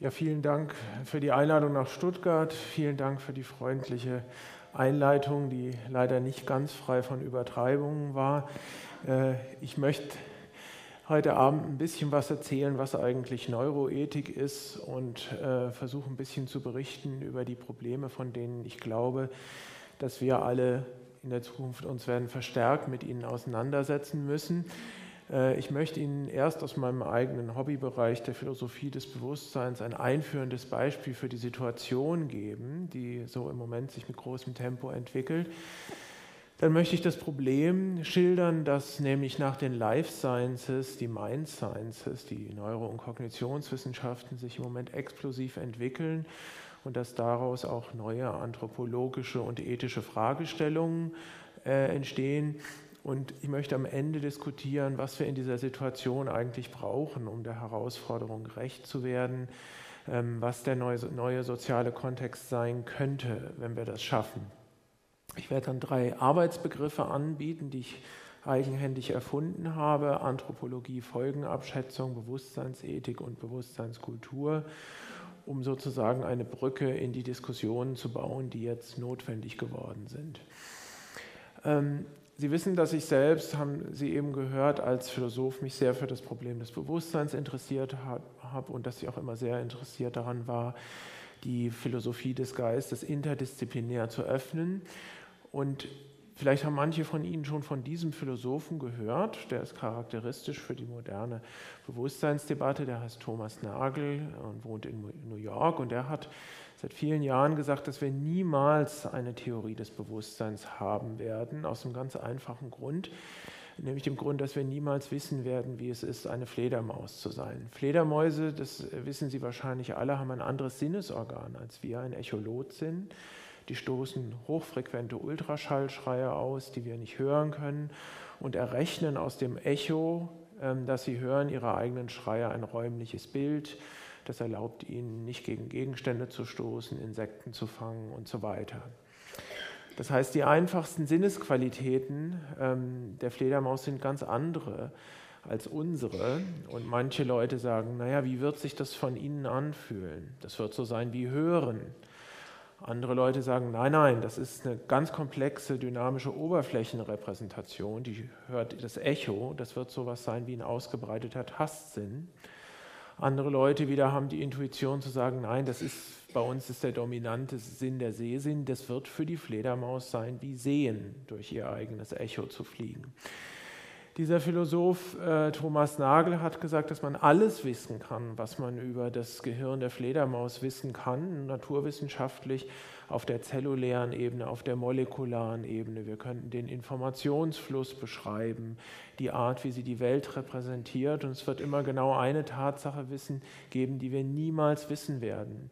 Ja, vielen Dank für die Einladung nach Stuttgart. Vielen Dank für die freundliche Einleitung, die leider nicht ganz frei von Übertreibungen war. Äh, ich möchte heute Abend ein bisschen was erzählen, was eigentlich Neuroethik ist und äh, versuche ein bisschen zu berichten über die Probleme, von denen ich glaube, dass wir alle in der Zukunft uns werden verstärkt mit ihnen auseinandersetzen müssen. Äh, ich möchte Ihnen erst aus meinem eigenen Hobbybereich der Philosophie des Bewusstseins ein einführendes Beispiel für die Situation geben, die so im Moment sich mit großem Tempo entwickelt. Dann möchte ich das Problem schildern, dass nämlich nach den Life Sciences, die Mind Sciences, die Neuro- und Kognitionswissenschaften sich im Moment explosiv entwickeln und dass daraus auch neue anthropologische und ethische Fragestellungen äh, entstehen. Und ich möchte am Ende diskutieren, was wir in dieser Situation eigentlich brauchen, um der Herausforderung gerecht zu werden, ähm, was der neue, neue soziale Kontext sein könnte, wenn wir das schaffen. Ich werde dann drei Arbeitsbegriffe anbieten, die ich eigenhändig erfunden habe. Anthropologie, Folgenabschätzung, Bewusstseinsethik und Bewusstseinskultur, um sozusagen eine Brücke in die Diskussionen zu bauen, die jetzt notwendig geworden sind. Sie wissen, dass ich selbst, haben Sie eben gehört, als Philosoph mich sehr für das Problem des Bewusstseins interessiert habe und dass ich auch immer sehr interessiert daran war, die Philosophie des Geistes interdisziplinär zu öffnen. Und vielleicht haben manche von Ihnen schon von diesem Philosophen gehört, der ist charakteristisch für die moderne Bewusstseinsdebatte, der heißt Thomas Nagel und wohnt in New York und der hat seit vielen Jahren gesagt, dass wir niemals eine Theorie des Bewusstseins haben werden, aus einem ganz einfachen Grund, nämlich dem Grund, dass wir niemals wissen werden, wie es ist, eine Fledermaus zu sein. Fledermäuse, das wissen Sie wahrscheinlich alle, haben ein anderes Sinnesorgan als wir, ein Echolot sind. Die stoßen hochfrequente Ultraschallschreie aus, die wir nicht hören können und errechnen aus dem Echo, ähm, das sie hören, ihre eigenen Schreie ein räumliches Bild das erlaubt ihnen, nicht gegen Gegenstände zu stoßen, Insekten zu fangen und so weiter. Das heißt, die einfachsten Sinnesqualitäten ähm, der Fledermaus sind ganz andere als unsere. Und manche Leute sagen, naja, wie wird sich das von ihnen anfühlen? Das wird so sein wie Hören. Andere Leute sagen, nein, nein, das ist eine ganz komplexe dynamische Oberflächenrepräsentation, die hört das Echo, das wird so etwas sein wie ein ausgebreiteter Tastsinn. Andere Leute wieder haben die Intuition zu sagen, nein, das ist bei uns ist der dominante Sinn der Sehsinn, das wird für die Fledermaus sein, wie sehen, durch ihr eigenes Echo zu fliegen. Dieser Philosoph äh, Thomas Nagel hat gesagt, dass man alles wissen kann, was man über das Gehirn der Fledermaus wissen kann, naturwissenschaftlich auf der zellulären Ebene, auf der molekularen Ebene. Wir könnten den Informationsfluss beschreiben, die Art, wie sie die Welt repräsentiert. Und es wird immer genau eine Tatsache wissen, geben, die wir niemals wissen werden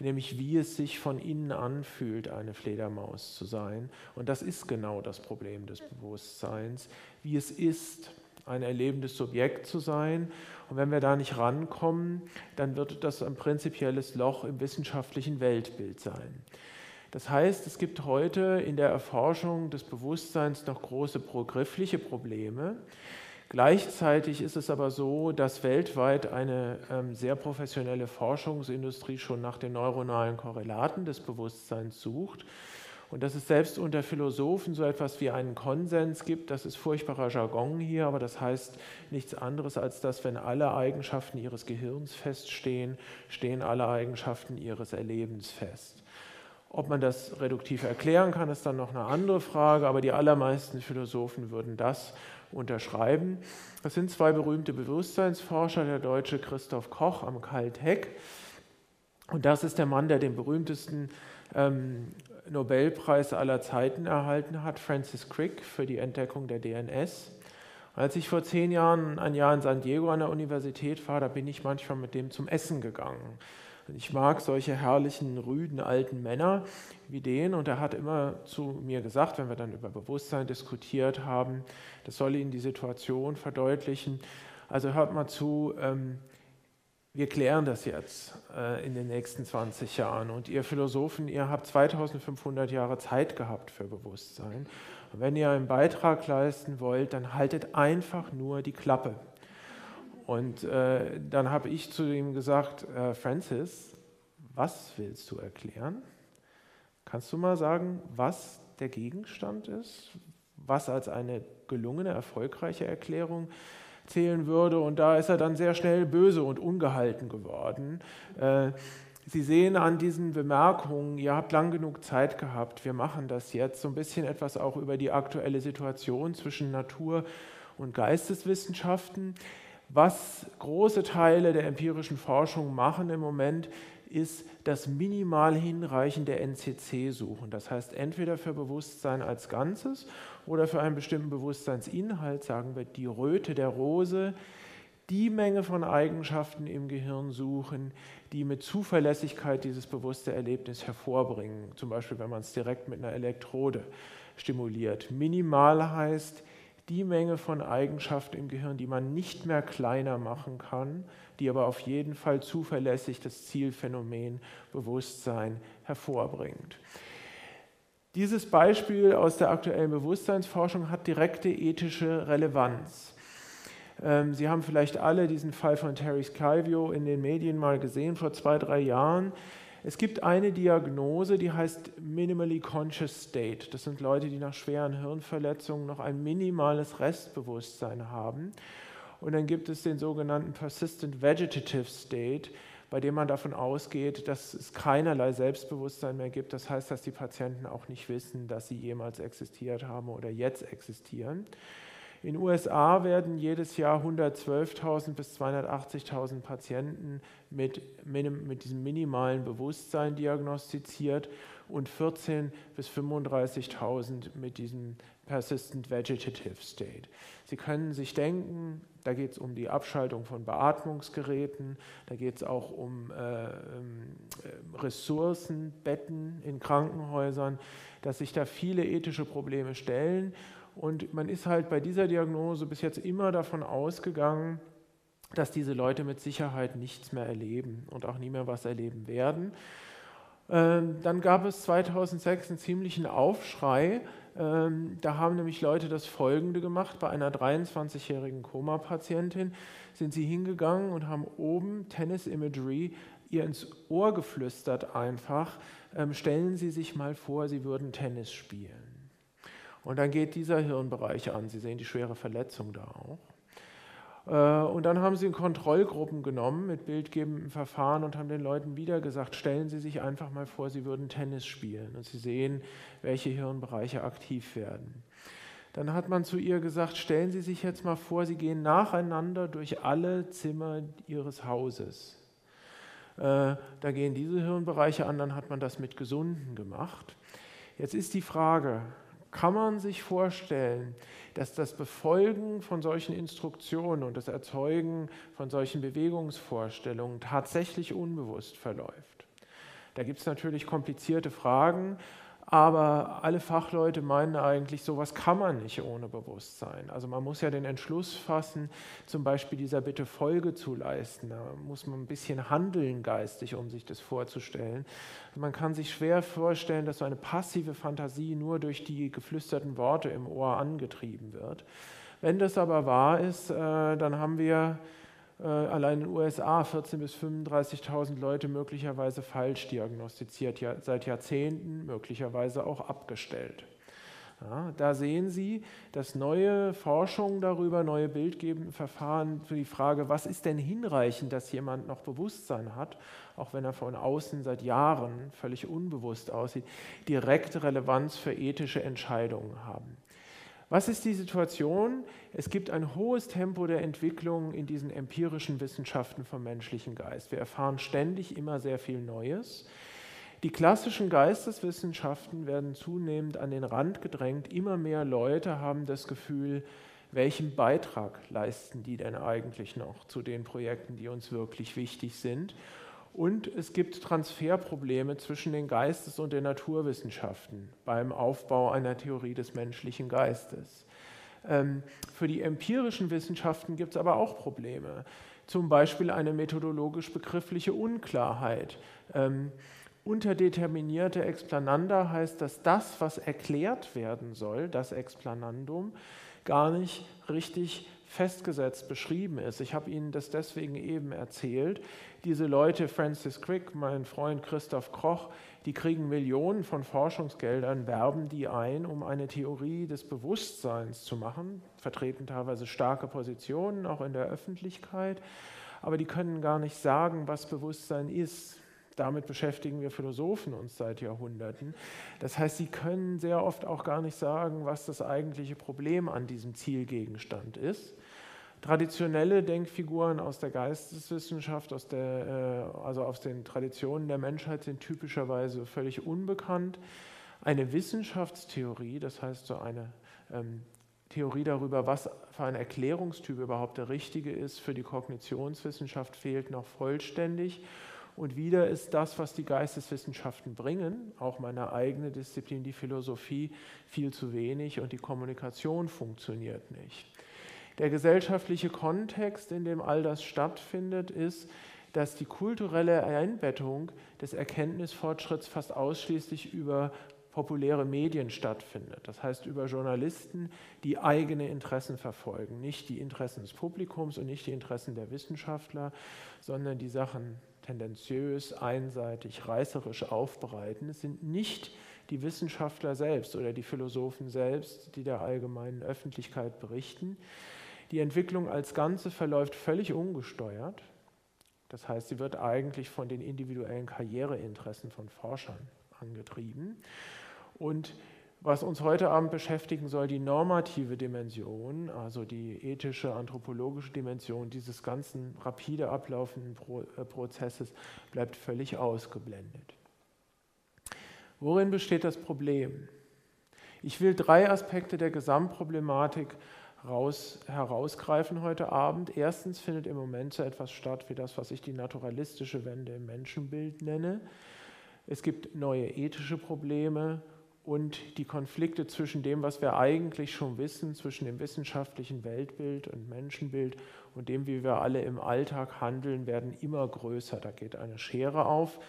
nämlich wie es sich von innen anfühlt, eine Fledermaus zu sein. Und das ist genau das Problem des Bewusstseins wie es ist, ein erlebendes Subjekt zu sein. Und wenn wir da nicht rankommen, dann wird das ein prinzipielles Loch im wissenschaftlichen Weltbild sein. Das heißt, es gibt heute in der Erforschung des Bewusstseins noch große progriffliche Probleme. Gleichzeitig ist es aber so, dass weltweit eine ähm, sehr professionelle Forschungsindustrie schon nach den neuronalen Korrelaten des Bewusstseins sucht und dass es selbst unter Philosophen so etwas wie einen Konsens gibt, das ist furchtbarer Jargon hier, aber das heißt nichts anderes, als dass, wenn alle Eigenschaften ihres Gehirns feststehen, stehen alle Eigenschaften ihres Erlebens fest. Ob man das reduktiv erklären kann, ist dann noch eine andere Frage, aber die allermeisten Philosophen würden das unterschreiben. Das sind zwei berühmte Bewusstseinsforscher, der deutsche Christoph Koch am Caltech. Und das ist der Mann, der den berühmtesten ähm, Nobelpreis aller Zeiten erhalten hat, Francis Crick, für die Entdeckung der DNS. Als ich vor zehn Jahren ein Jahr in San Diego an der Universität war, da bin ich manchmal mit dem zum Essen gegangen. Ich mag solche herrlichen, rüden alten Männer wie den und er hat immer zu mir gesagt, wenn wir dann über Bewusstsein diskutiert haben, das soll Ihnen die Situation verdeutlichen. Also hört mal zu, ähm, wir klären das jetzt äh, in den nächsten 20 Jahren. Und ihr Philosophen, ihr habt 2500 Jahre Zeit gehabt für Bewusstsein. Und wenn ihr einen Beitrag leisten wollt, dann haltet einfach nur die Klappe. Und äh, dann habe ich zu ihm gesagt, äh, Francis, was willst du erklären? Kannst du mal sagen, was der Gegenstand ist, was als eine gelungene, erfolgreiche Erklärung zählen würde? Und da ist er dann sehr schnell böse und ungehalten geworden. Äh, Sie sehen an diesen Bemerkungen, ihr habt lang genug Zeit gehabt, wir machen das jetzt, so ein bisschen etwas auch über die aktuelle Situation zwischen Natur und Geisteswissenschaften. Was große Teile der empirischen Forschung machen im Moment, ist das minimal Hinreichen der NCC suchen. Das heißt, entweder für Bewusstsein als Ganzes oder für einen bestimmten Bewusstseinsinhalt, sagen wir die Röte der Rose, die Menge von Eigenschaften im Gehirn suchen, die mit Zuverlässigkeit dieses bewusste Erlebnis hervorbringen. Zum Beispiel, wenn man es direkt mit einer Elektrode stimuliert. Minimal heißt die Menge von Eigenschaften im Gehirn, die man nicht mehr kleiner machen kann, die aber auf jeden Fall zuverlässig das Zielphänomen Bewusstsein hervorbringt. Dieses Beispiel aus der aktuellen Bewusstseinsforschung hat direkte ethische Relevanz. Ähm, Sie haben vielleicht alle diesen Fall von Terry Skyvio in den Medien mal gesehen vor zwei, drei Jahren. Es gibt eine Diagnose, die heißt Minimally Conscious State. Das sind Leute, die nach schweren Hirnverletzungen noch ein minimales Restbewusstsein haben. Und dann gibt es den sogenannten Persistent Vegetative State, bei dem man davon ausgeht, dass es keinerlei Selbstbewusstsein mehr gibt. Das heißt, dass die Patienten auch nicht wissen, dass sie jemals existiert haben oder jetzt existieren. In den USA werden jedes Jahr 112.000 bis 280.000 Patienten mit, mit diesem minimalen Bewusstsein diagnostiziert und 14.000 bis 35.000 mit diesem Persistent Vegetative State. Sie können sich denken, da geht es um die Abschaltung von Beatmungsgeräten, da geht es auch um äh, ähm, Ressourcen, Betten in Krankenhäusern, dass sich da viele ethische Probleme stellen und man ist halt bei dieser Diagnose bis jetzt immer davon ausgegangen, dass diese Leute mit Sicherheit nichts mehr erleben und auch nie mehr was erleben werden. Ähm, dann gab es 2006 einen ziemlichen Aufschrei. Ähm, da haben nämlich Leute das Folgende gemacht. Bei einer 23-jährigen Koma-Patientin sind sie hingegangen und haben oben Tennis Imagery ihr ins Ohr geflüstert einfach. Ähm, stellen Sie sich mal vor, Sie würden Tennis spielen. Und dann geht dieser Hirnbereich an. Sie sehen die schwere Verletzung da auch. Äh, und dann haben sie Kontrollgruppen genommen mit bildgebendem Verfahren und haben den Leuten wieder gesagt, stellen Sie sich einfach mal vor, Sie würden Tennis spielen und Sie sehen, welche Hirnbereiche aktiv werden. Dann hat man zu ihr gesagt, stellen Sie sich jetzt mal vor, Sie gehen nacheinander durch alle Zimmer Ihres Hauses. Äh, da gehen diese Hirnbereiche an, dann hat man das mit Gesunden gemacht. Jetzt ist die Frage, kann man sich vorstellen, dass das Befolgen von solchen Instruktionen und das Erzeugen von solchen Bewegungsvorstellungen tatsächlich unbewusst verläuft. Da gibt es natürlich komplizierte Fragen, aber alle Fachleute meinen eigentlich, sowas kann man nicht ohne Bewusstsein. Also man muss ja den Entschluss fassen, zum Beispiel dieser Bitte Folge zu leisten. Da muss man ein bisschen handeln geistig, um sich das vorzustellen. Man kann sich schwer vorstellen, dass so eine passive Fantasie nur durch die geflüsterten Worte im Ohr angetrieben wird. Wenn das aber wahr ist, äh, dann haben wir allein in den USA 14.000 bis 35.000 Leute möglicherweise falsch diagnostiziert, ja, seit Jahrzehnten möglicherweise auch abgestellt. Ja, da sehen Sie, dass neue Forschung darüber, neue bildgebende Verfahren für die Frage, was ist denn hinreichend, dass jemand noch Bewusstsein hat, auch wenn er von außen seit Jahren völlig unbewusst aussieht, direkte Relevanz für ethische Entscheidungen haben. Was ist die Situation? Es gibt ein hohes Tempo der Entwicklung in diesen empirischen Wissenschaften vom menschlichen Geist. Wir erfahren ständig immer sehr viel Neues. Die klassischen Geisteswissenschaften werden zunehmend an den Rand gedrängt. Immer mehr Leute haben das Gefühl, welchen Beitrag leisten die denn eigentlich noch zu den Projekten, die uns wirklich wichtig sind? Und es gibt Transferprobleme zwischen den Geistes- und den Naturwissenschaften beim Aufbau einer Theorie des menschlichen Geistes. Ähm, für die empirischen Wissenschaften gibt es aber auch Probleme. Zum Beispiel eine methodologisch begriffliche Unklarheit. Ähm, unterdeterminierte Explananda heißt, dass das, was erklärt werden soll, das Explanandum, gar nicht richtig festgesetzt beschrieben ist. Ich habe Ihnen das deswegen eben erzählt. Diese Leute, Francis Crick, mein Freund Christoph Kroch, die kriegen Millionen von Forschungsgeldern, werben die ein, um eine Theorie des Bewusstseins zu machen, vertreten teilweise starke Positionen, auch in der Öffentlichkeit, aber die können gar nicht sagen, was Bewusstsein ist. Damit beschäftigen wir Philosophen uns seit Jahrhunderten. Das heißt, sie können sehr oft auch gar nicht sagen, was das eigentliche Problem an diesem Zielgegenstand ist. Traditionelle Denkfiguren aus der Geisteswissenschaft, aus der, äh, also aus den Traditionen der Menschheit, sind typischerweise völlig unbekannt. Eine Wissenschaftstheorie, das heißt so eine ähm, Theorie darüber, was für ein Erklärungstyp überhaupt der richtige ist, für die Kognitionswissenschaft fehlt noch vollständig. Und wieder ist das, was die Geisteswissenschaften bringen, auch meine eigene Disziplin, die Philosophie, viel zu wenig und die Kommunikation funktioniert nicht. Der gesellschaftliche Kontext, in dem all das stattfindet, ist, dass die kulturelle Einbettung des Erkenntnisfortschritts fast ausschließlich über populäre Medien stattfindet. Das heißt über Journalisten, die eigene Interessen verfolgen. Nicht die Interessen des Publikums und nicht die Interessen der Wissenschaftler, sondern die Sachen tendenziös, einseitig, reißerisch aufbereiten. Es sind nicht die Wissenschaftler selbst oder die Philosophen selbst, die der allgemeinen Öffentlichkeit berichten, die Entwicklung als Ganze verläuft völlig ungesteuert. Das heißt, sie wird eigentlich von den individuellen Karriereinteressen von Forschern angetrieben. Und was uns heute Abend beschäftigen soll, die normative Dimension, also die ethische, anthropologische Dimension dieses ganzen rapide ablaufenden äh, Prozesses, bleibt völlig ausgeblendet. Worin besteht das Problem? Ich will drei Aspekte der Gesamtproblematik raus, herausgreifen heute Abend. Erstens findet im Moment so etwas statt wie das, was ich die naturalistische Wende im Menschenbild nenne. Es gibt neue ethische Probleme und die Konflikte zwischen dem, was wir eigentlich schon wissen, zwischen dem wissenschaftlichen Weltbild und Menschenbild und dem, wie wir alle im Alltag handeln, werden immer größer. Da geht eine Schere auf.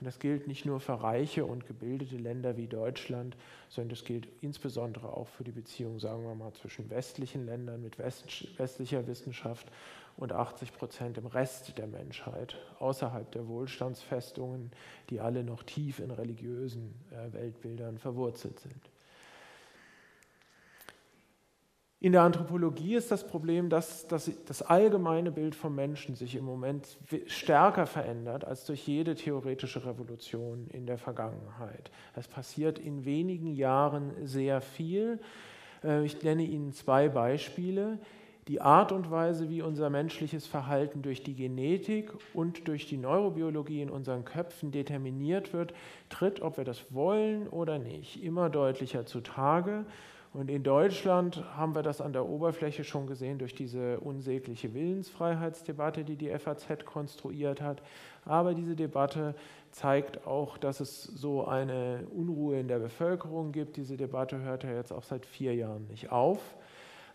Und das gilt nicht nur für reiche und gebildete Länder wie Deutschland, sondern das gilt insbesondere auch für die Beziehung, sagen wir mal, zwischen westlichen Ländern mit westlicher Wissenschaft und 80 Prozent im Rest der Menschheit, außerhalb der Wohlstandsfestungen, die alle noch tief in religiösen äh, Weltbildern verwurzelt sind. In der Anthropologie ist das Problem, dass, dass, das allgemeine Bild vom Menschen sich im Moment stärker verändert als durch jede theoretische Revolution in der Vergangenheit. Es passiert in wenigen Jahren sehr viel. Äh, ich nenne Ihnen zwei Beispiele. Die Art und Weise, wie unser menschliches Verhalten durch die Genetik und durch die Neurobiologie in unseren Köpfen determiniert wird, tritt, ob wir das wollen oder nicht, immer deutlicher zutage. Und in Deutschland haben wir das an der Oberfläche schon gesehen durch diese unsägliche Willensfreiheitsdebatte, die die FAZ konstruiert hat. Aber diese Debatte zeigt auch, dass es so eine Unruhe in der Bevölkerung gibt. Diese Debatte hört ja jetzt auch seit vier Jahren nicht auf.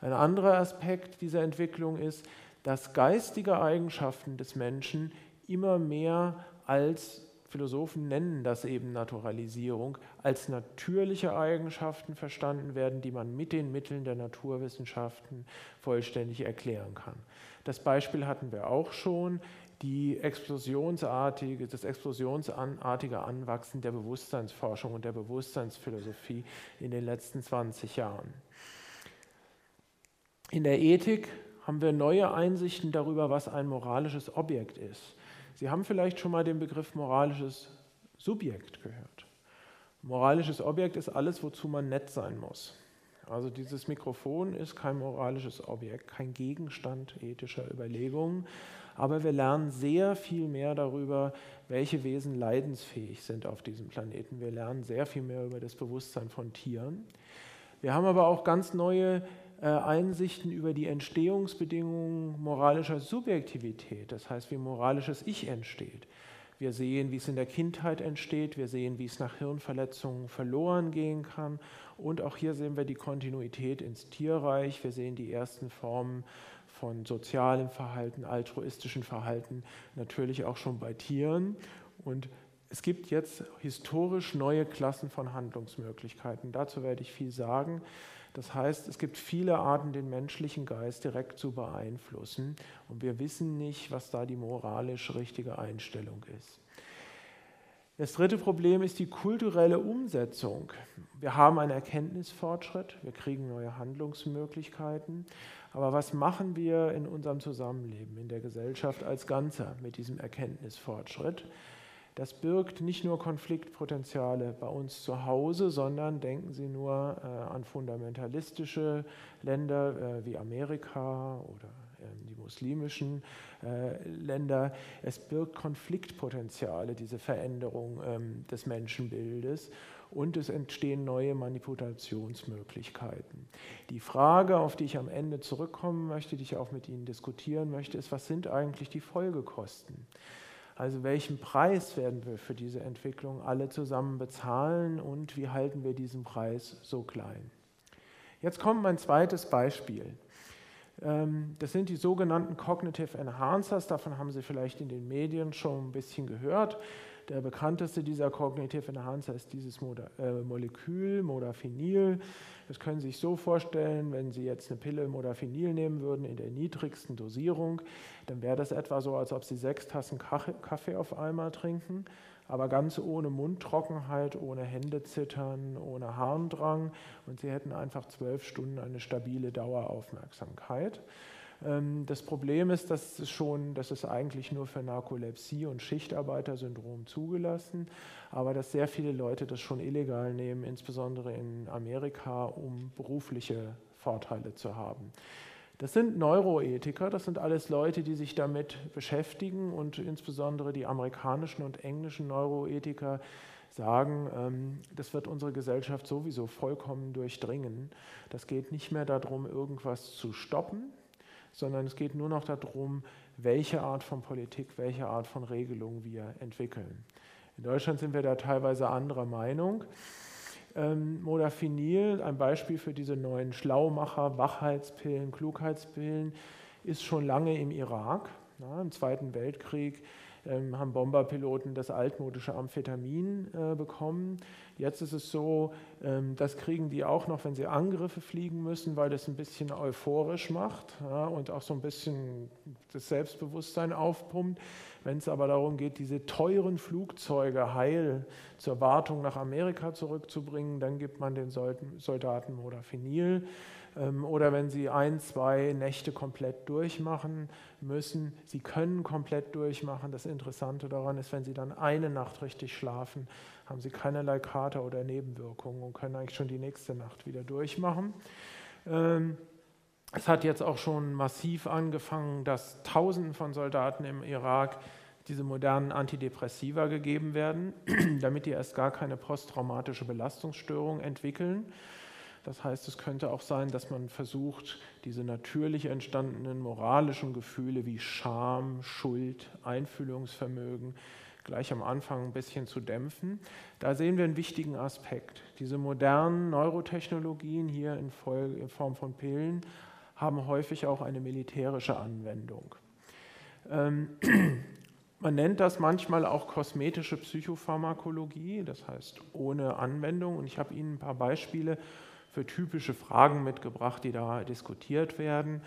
Ein anderer Aspekt dieser Entwicklung ist, dass geistige Eigenschaften des Menschen immer mehr als Philosophen nennen das eben Naturalisierung, als natürliche Eigenschaften verstanden werden, die man mit den Mitteln der Naturwissenschaften vollständig erklären kann. Das Beispiel hatten wir auch schon, die explosionsartige, das explosionsartige Anwachsen der Bewusstseinsforschung und der Bewusstseinsphilosophie in den letzten 20 Jahren. In der Ethik haben wir neue Einsichten darüber, was ein moralisches Objekt ist. Sie haben vielleicht schon mal den Begriff moralisches Subjekt gehört. Moralisches Objekt ist alles, wozu man nett sein muss. Also dieses Mikrofon ist kein moralisches Objekt, kein Gegenstand ethischer Überlegungen, aber wir lernen sehr viel mehr darüber, welche Wesen leidensfähig sind auf diesem Planeten. Wir lernen sehr viel mehr über das Bewusstsein von Tieren. Wir haben aber auch ganz neue Einsichten über die Entstehungsbedingungen moralischer Subjektivität, das heißt, wie moralisches Ich entsteht. Wir sehen, wie es in der Kindheit entsteht, wir sehen, wie es nach Hirnverletzungen verloren gehen kann und auch hier sehen wir die Kontinuität ins Tierreich, wir sehen die ersten Formen von sozialem Verhalten, altruistischen Verhalten, natürlich auch schon bei Tieren und es gibt jetzt historisch neue Klassen von Handlungsmöglichkeiten. Dazu werde ich viel sagen. Das heißt, es gibt viele Arten, den menschlichen Geist direkt zu beeinflussen und wir wissen nicht, was da die moralisch richtige Einstellung ist. Das dritte Problem ist die kulturelle Umsetzung. Wir haben einen Erkenntnisfortschritt, wir kriegen neue Handlungsmöglichkeiten, aber was machen wir in unserem Zusammenleben, in der Gesellschaft als Ganzer mit diesem Erkenntnisfortschritt? Das birgt nicht nur Konfliktpotenziale bei uns zu Hause, sondern denken Sie nur äh, an fundamentalistische Länder äh, wie Amerika oder äh, die muslimischen äh, Länder. Es birgt Konfliktpotenziale, diese Veränderung ähm, des Menschenbildes und es entstehen neue Manipulationsmöglichkeiten. Die Frage, auf die ich am Ende zurückkommen möchte, die ich auch mit Ihnen diskutieren möchte, ist, was sind eigentlich die Folgekosten? Also welchen Preis werden wir für diese Entwicklung alle zusammen bezahlen und wie halten wir diesen Preis so klein? Jetzt kommt mein zweites Beispiel. Ähm, das sind die sogenannten Cognitive Enhancers. Davon haben Sie vielleicht in den Medien schon ein bisschen gehört. Der bekannteste dieser Cognitive Enhancer ist dieses äh, Molekül, Modafinil. Das können Sie sich so vorstellen, wenn Sie jetzt eine Pille Modafinil nehmen würden in der niedrigsten Dosierung, dann wäre das etwa so, als ob Sie sechs Tassen Kaffee auf einmal trinken, aber ganz ohne Mundtrockenheit, ohne Händezittern, ohne Harndrang und Sie hätten einfach zwölf Stunden eine stabile Daueraufmerksamkeit. Ähm, das Problem ist, dass es schon, das ist eigentlich nur für Narkolepsie und Schichtarbeitersyndrom zugelassen, aber dass sehr viele Leute das schon illegal nehmen, insbesondere in Amerika, um berufliche Vorteile zu haben. Das sind Neuroethiker, das sind alles Leute, die sich damit beschäftigen und insbesondere die amerikanischen und englischen Neuroethiker sagen, ähm, das wird unsere Gesellschaft sowieso vollkommen durchdringen. Das geht nicht mehr darum, irgendwas zu stoppen, sondern es geht nur noch darum, welche Art von Politik, welche Art von Regelung wir entwickeln. In Deutschland sind wir da teilweise anderer Meinung. Ähm, Modafinil, ein Beispiel für diese neuen Schlaumacher, Wachheitspillen, Klugheitspillen, ist schon lange im Irak. Ja, Im Zweiten Weltkrieg ähm, haben Bomberpiloten das altmodische Amphetamin äh, bekommen. Jetzt ist es so, ähm, das kriegen die auch noch, wenn sie Angriffe fliegen müssen, weil das ein bisschen euphorisch macht ja, und auch so ein bisschen das Selbstbewusstsein aufpumpt. Wenn es aber darum geht, diese teuren Flugzeuge heil zur Wartung nach Amerika zurückzubringen, dann gibt man den Soldaten Modafinil. Ähm, oder wenn Sie ein, zwei Nächte komplett durchmachen müssen. Sie können komplett durchmachen. Das Interessante daran ist, wenn Sie dann eine Nacht richtig schlafen, haben Sie keinerlei Kater oder Nebenwirkungen und können eigentlich schon die nächste Nacht wieder durchmachen. Ähm, es hat jetzt auch schon massiv angefangen, dass Tausenden von Soldaten im Irak diese modernen Antidepressiva gegeben werden, damit die erst gar keine posttraumatische Belastungsstörung entwickeln. Das heißt, es könnte auch sein, dass man versucht, diese natürlich entstandenen moralischen Gefühle wie Scham, Schuld, Einfühlungsvermögen gleich am Anfang ein bisschen zu dämpfen. Da sehen wir einen wichtigen Aspekt. Diese modernen Neurotechnologien hier in, Form von Pillen haben häufig auch eine militärische Anwendung. Ähm, man nennt das manchmal auch kosmetische Psychopharmakologie, das heißt ohne Anwendung. Und ich habe Ihnen ein paar Beispiele für typische Fragen mitgebracht, die da diskutiert werden.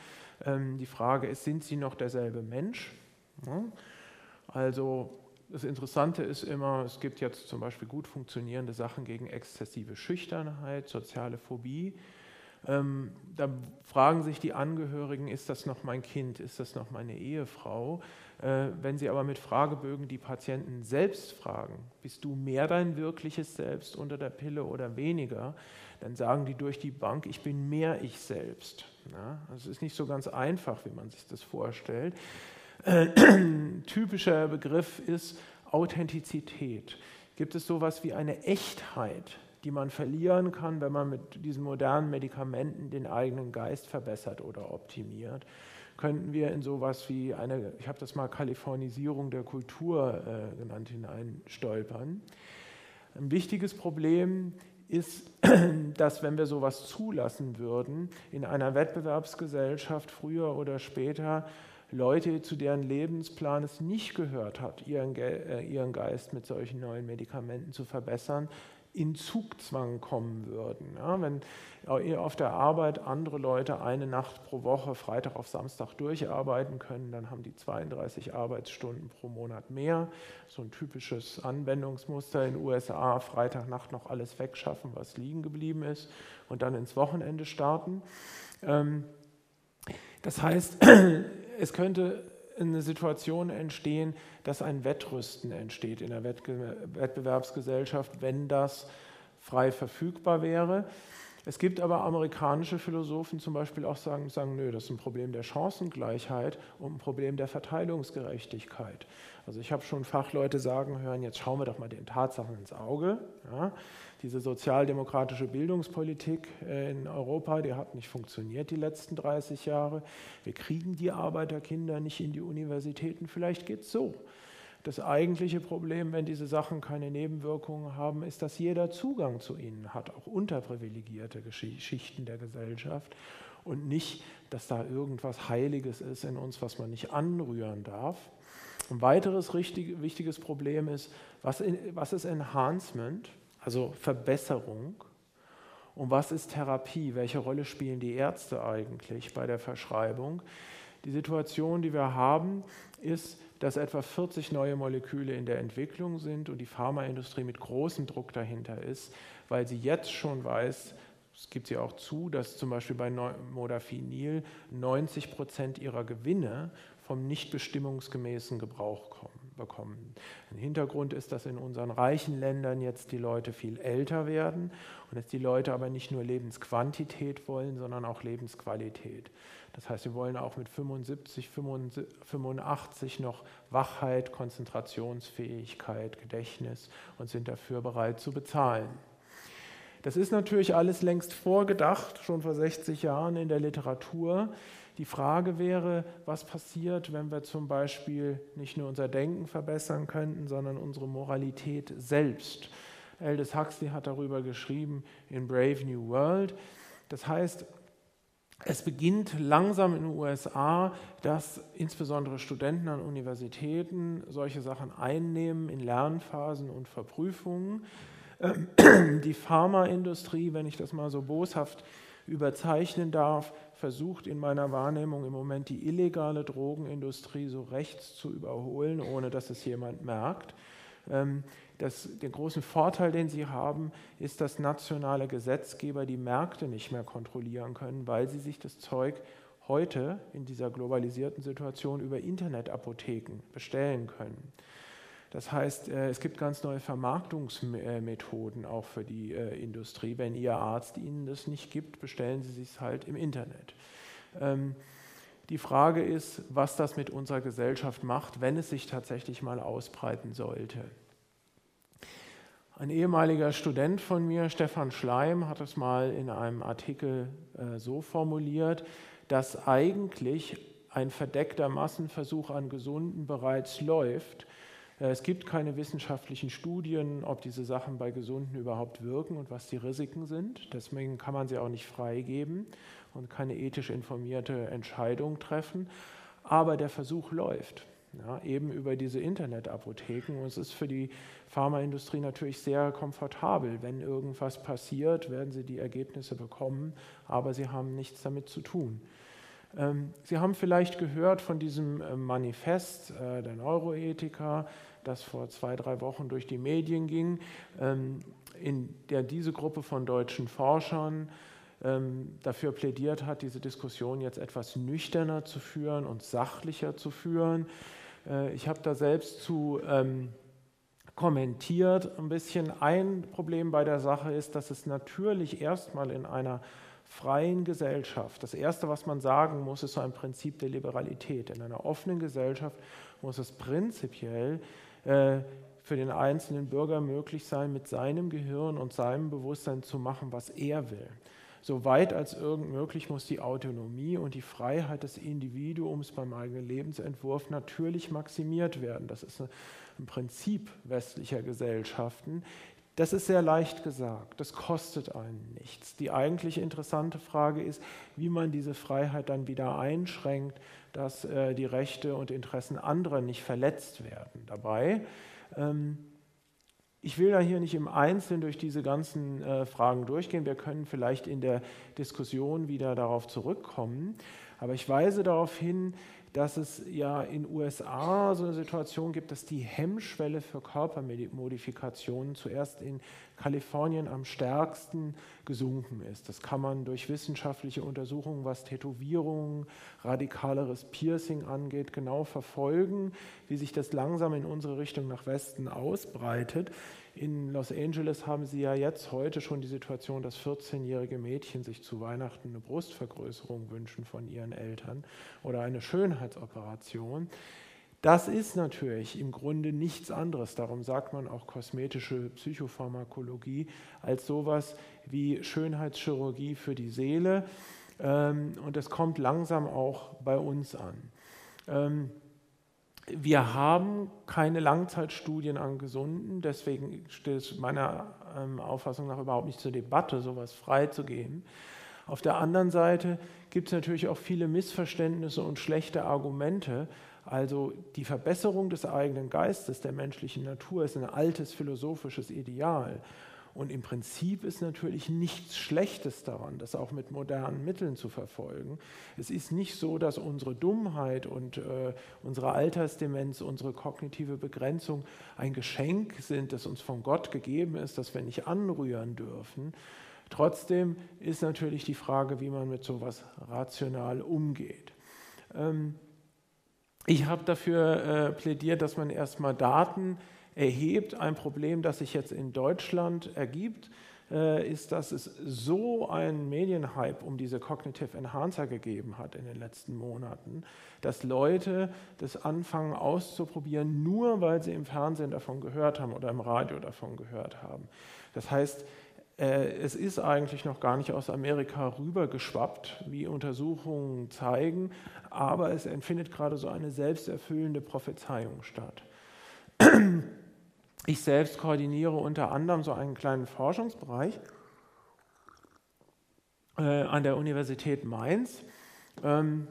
Ähm, die Frage ist, sind Sie noch derselbe Mensch? Also das Interessante ist immer, es gibt jetzt zum Beispiel gut funktionierende Sachen gegen exzessive Schüchternheit, soziale Phobie. Ähm, da fragen sich die Angehörigen, ist das noch mein Kind, ist das noch meine Ehefrau? Äh, wenn Sie aber mit Fragebögen die Patienten selbst fragen, bist du mehr dein wirkliches Selbst unter der Pille oder weniger, dann sagen die durch die Bank, ich bin mehr ich selbst. Ja, das ist nicht so ganz einfach, wie man sich das vorstellt. Äh, typischer Begriff ist Authentizität. Gibt es sowas wie eine Echtheit, die man verlieren kann, wenn man mit diesen modernen Medikamenten den eigenen Geist verbessert oder optimiert? Könnten wir in sowas wie eine, ich habe das mal Kalifornisierung der Kultur äh, genannt, hineinstolpern? Ein wichtiges Problem ist, dass wenn wir sowas zulassen würden, in einer Wettbewerbsgesellschaft früher oder später Leute, zu deren Lebensplan es nicht gehört hat, ihren, äh, ihren Geist mit solchen neuen Medikamenten zu verbessern, in Zugzwang kommen würden. Ja, wenn auf der Arbeit andere Leute eine Nacht pro Woche, Freitag auf Samstag durcharbeiten können, dann haben die 32 Arbeitsstunden pro Monat mehr. So ein typisches Anwendungsmuster in den USA, Freitagnacht noch alles wegschaffen, was liegen geblieben ist und dann ins Wochenende starten. Ähm, das heißt, es könnte eine Situation entstehen, dass ein Wettrüsten entsteht in der Wettbewerbsgesellschaft, wenn das frei verfügbar wäre. Es gibt aber amerikanische Philosophen zum Beispiel auch sagen, sagen, nö, das ist ein Problem der Chancengleichheit und ein Problem der Verteilungsgerechtigkeit. Also ich habe schon Fachleute sagen hören, jetzt schauen wir doch mal den Tatsachen ins Auge. Ja, diese sozialdemokratische Bildungspolitik äh, in Europa, die hat nicht funktioniert die letzten 30 Jahre. Wir kriegen die Arbeiterkinder nicht in die Universitäten. Vielleicht geht es so. Das eigentliche Problem, wenn diese Sachen keine Nebenwirkungen haben, ist, dass jeder Zugang zu ihnen hat, auch unterprivilegierte Schichten der Gesellschaft und nicht, dass da irgendwas Heiliges ist in uns, was man nicht anrühren darf. Ein weiteres richtig, wichtiges Problem ist, was, in, was ist Enhancement? Also Verbesserung. Und was ist Therapie? Welche Rolle spielen die Ärzte eigentlich bei der Verschreibung? Die Situation, die wir haben, ist, dass etwa 40 neue Moleküle in der Entwicklung sind und die Pharmaindustrie mit großem Druck dahinter ist, weil sie jetzt schon weiß, es gibt sie auch zu, dass zum Beispiel bei Modafinil 90 Prozent ihrer Gewinne vom nicht bestimmungsgemäßen Gebrauch kommen bekommen. Ein Hintergrund ist, dass in unseren reichen Ländern jetzt die Leute viel älter werden und dass die Leute aber nicht nur Lebensquantität wollen, sondern auch Lebensqualität. Das heißt, sie wollen auch mit 75, 85 noch Wachheit, Konzentrationsfähigkeit, Gedächtnis und sind dafür bereit zu bezahlen. Das ist natürlich alles längst vorgedacht, schon vor 60 Jahren in der Literatur. Die Frage wäre, was passiert, wenn wir zum Beispiel nicht nur unser Denken verbessern könnten, sondern unsere Moralität selbst. Aldous Huxley hat darüber geschrieben in Brave New World. Das heißt, es beginnt langsam in den USA, dass insbesondere Studenten an Universitäten solche Sachen einnehmen in Lernphasen und Verprüfungen. Die Pharmaindustrie, wenn ich das mal so boshaft überzeichnen darf, versucht in meiner Wahrnehmung im Moment die illegale Drogenindustrie so rechts zu überholen, ohne dass es jemand merkt. Ähm, das, den großen Vorteil, den sie haben, ist, dass nationale Gesetzgeber die Märkte nicht mehr kontrollieren können, weil sie sich das Zeug heute in dieser globalisierten Situation über Internetapotheken bestellen können. Das heißt, äh, es gibt ganz neue Vermarktungsmethoden auch für die äh, Industrie. Wenn Ihr Arzt Ihnen das nicht gibt, bestellen Sie es halt im Internet. Ähm, die Frage ist, was das mit unserer Gesellschaft macht, wenn es sich tatsächlich mal ausbreiten sollte. Ein ehemaliger Student von mir, Stefan Schleim, hat es mal in einem Artikel äh, so formuliert, dass eigentlich ein verdeckter Massenversuch an Gesunden bereits läuft, es gibt keine wissenschaftlichen Studien, ob diese Sachen bei Gesunden überhaupt wirken und was die Risiken sind. Deswegen kann man sie auch nicht freigeben und keine ethisch informierte Entscheidung treffen. Aber der Versuch läuft, ja, eben über diese Internetapotheken. Und es ist für die Pharmaindustrie natürlich sehr komfortabel. Wenn irgendwas passiert, werden sie die Ergebnisse bekommen, aber sie haben nichts damit zu tun. Ähm, sie haben vielleicht gehört von diesem äh, Manifest äh, der Neuroethiker, das vor zwei, drei Wochen durch die Medien ging, ähm, in der diese Gruppe von deutschen Forschern ähm, dafür plädiert hat, diese Diskussion jetzt etwas nüchterner zu führen und sachlicher zu führen. Äh, ich habe da selbst zu kommentiert ein bisschen. Ein Problem bei der Sache ist, dass es natürlich erstmal in einer freien Gesellschaft, das Erste, was man sagen muss, ist so ein Prinzip der Liberalität. In einer offenen Gesellschaft muss es prinzipiell äh, für den einzelnen Bürger möglich sein, mit seinem Gehirn und seinem Bewusstsein zu machen, was er will. So weit als irgend möglich muss die Autonomie und die Freiheit des Individuums beim eigenen Lebensentwurf natürlich maximiert werden. Das ist ein Prinzip westlicher Gesellschaften. Das ist sehr leicht gesagt, das kostet einen nichts. Die eigentlich interessante Frage ist, wie man diese Freiheit dann wieder einschränkt, dass äh, die Rechte und Interessen anderer nicht verletzt werden. Dabei, ähm, Ich will da hier nicht im Einzelnen durch diese ganzen äh, Fragen durchgehen. Wir können vielleicht in der Diskussion wieder darauf zurückkommen. Aber ich weise darauf hin, dass es ja in USA so eine Situation gibt, dass die Hemmschwelle für Körpermodifikationen zuerst in Kalifornien am stärksten gesunken ist. Das kann man durch wissenschaftliche Untersuchungen, was Tätowierungen, radikaleres Piercing angeht, genau verfolgen, wie sich das langsam in unsere Richtung nach Westen ausbreitet. In Los Angeles haben Sie ja jetzt heute schon die Situation, dass 14-jährige Mädchen sich zu Weihnachten eine Brustvergrößerung wünschen von ihren Eltern oder eine Schönheitsoperation. Das ist natürlich im Grunde nichts anderes, darum sagt man auch kosmetische Psychopharmakologie, als sowas wie Schönheitschirurgie für die Seele. Ähm, und das kommt langsam auch bei uns an. Wir haben keine Langzeitstudien an Gesunden, deswegen steht es meiner ähm, Auffassung nach überhaupt nicht zur Debatte, sowas freizugeben. Auf der anderen Seite gibt es natürlich auch viele Missverständnisse und schlechte Argumente. Also die Verbesserung des eigenen Geistes, der menschlichen Natur, ist ein altes philosophisches Ideal. Und im Prinzip ist natürlich nichts Schlechtes daran, das auch mit modernen Mitteln zu verfolgen. Es ist nicht so, dass unsere Dummheit und äh, unsere Altersdemenz, unsere kognitive Begrenzung ein Geschenk sind, das uns von Gott gegeben ist, das wir nicht anrühren dürfen. Trotzdem ist natürlich die Frage, wie man mit sowas rational umgeht. Ähm, ich habe dafür äh, plädiert, dass man erstmal Daten erhebt. Ein Problem, das sich jetzt in Deutschland ergibt, äh, ist, dass es so einen Medienhype um diese Cognitive Enhancer gegeben hat in den letzten Monaten, dass Leute das anfangen auszuprobieren, nur weil sie im Fernsehen davon gehört haben oder im Radio davon gehört haben. Das heißt, äh, es ist eigentlich noch gar nicht aus Amerika rübergeschwappt, wie Untersuchungen zeigen, aber es empfindet gerade so eine selbsterfüllende Prophezeiung statt. Ich selbst koordiniere unter anderem so einen kleinen Forschungsbereich äh, an der Universität Mainz ähm,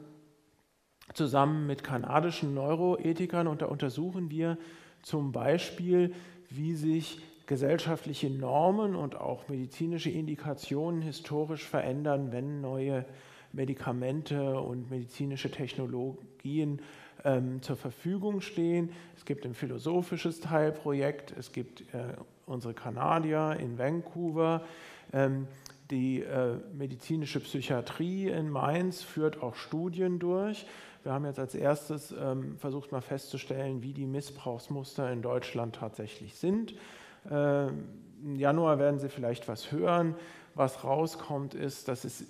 zusammen mit kanadischen Neuroethikern und da untersuchen wir zum Beispiel, wie sich gesellschaftliche Normen und auch medizinische Indikationen historisch verändern, wenn neue Medikamente und medizinische Technologien ähm, zur Verfügung stehen. Es gibt ein philosophisches Teilprojekt, es gibt äh, unsere Kanadier in Vancouver. Ähm, die äh, medizinische Psychiatrie in Mainz führt auch Studien durch. Wir haben jetzt als erstes ähm, versucht mal festzustellen, wie die Missbrauchsmuster in Deutschland tatsächlich sind. Äh, Im Januar werden Sie vielleicht was hören. Was rauskommt, ist, dass es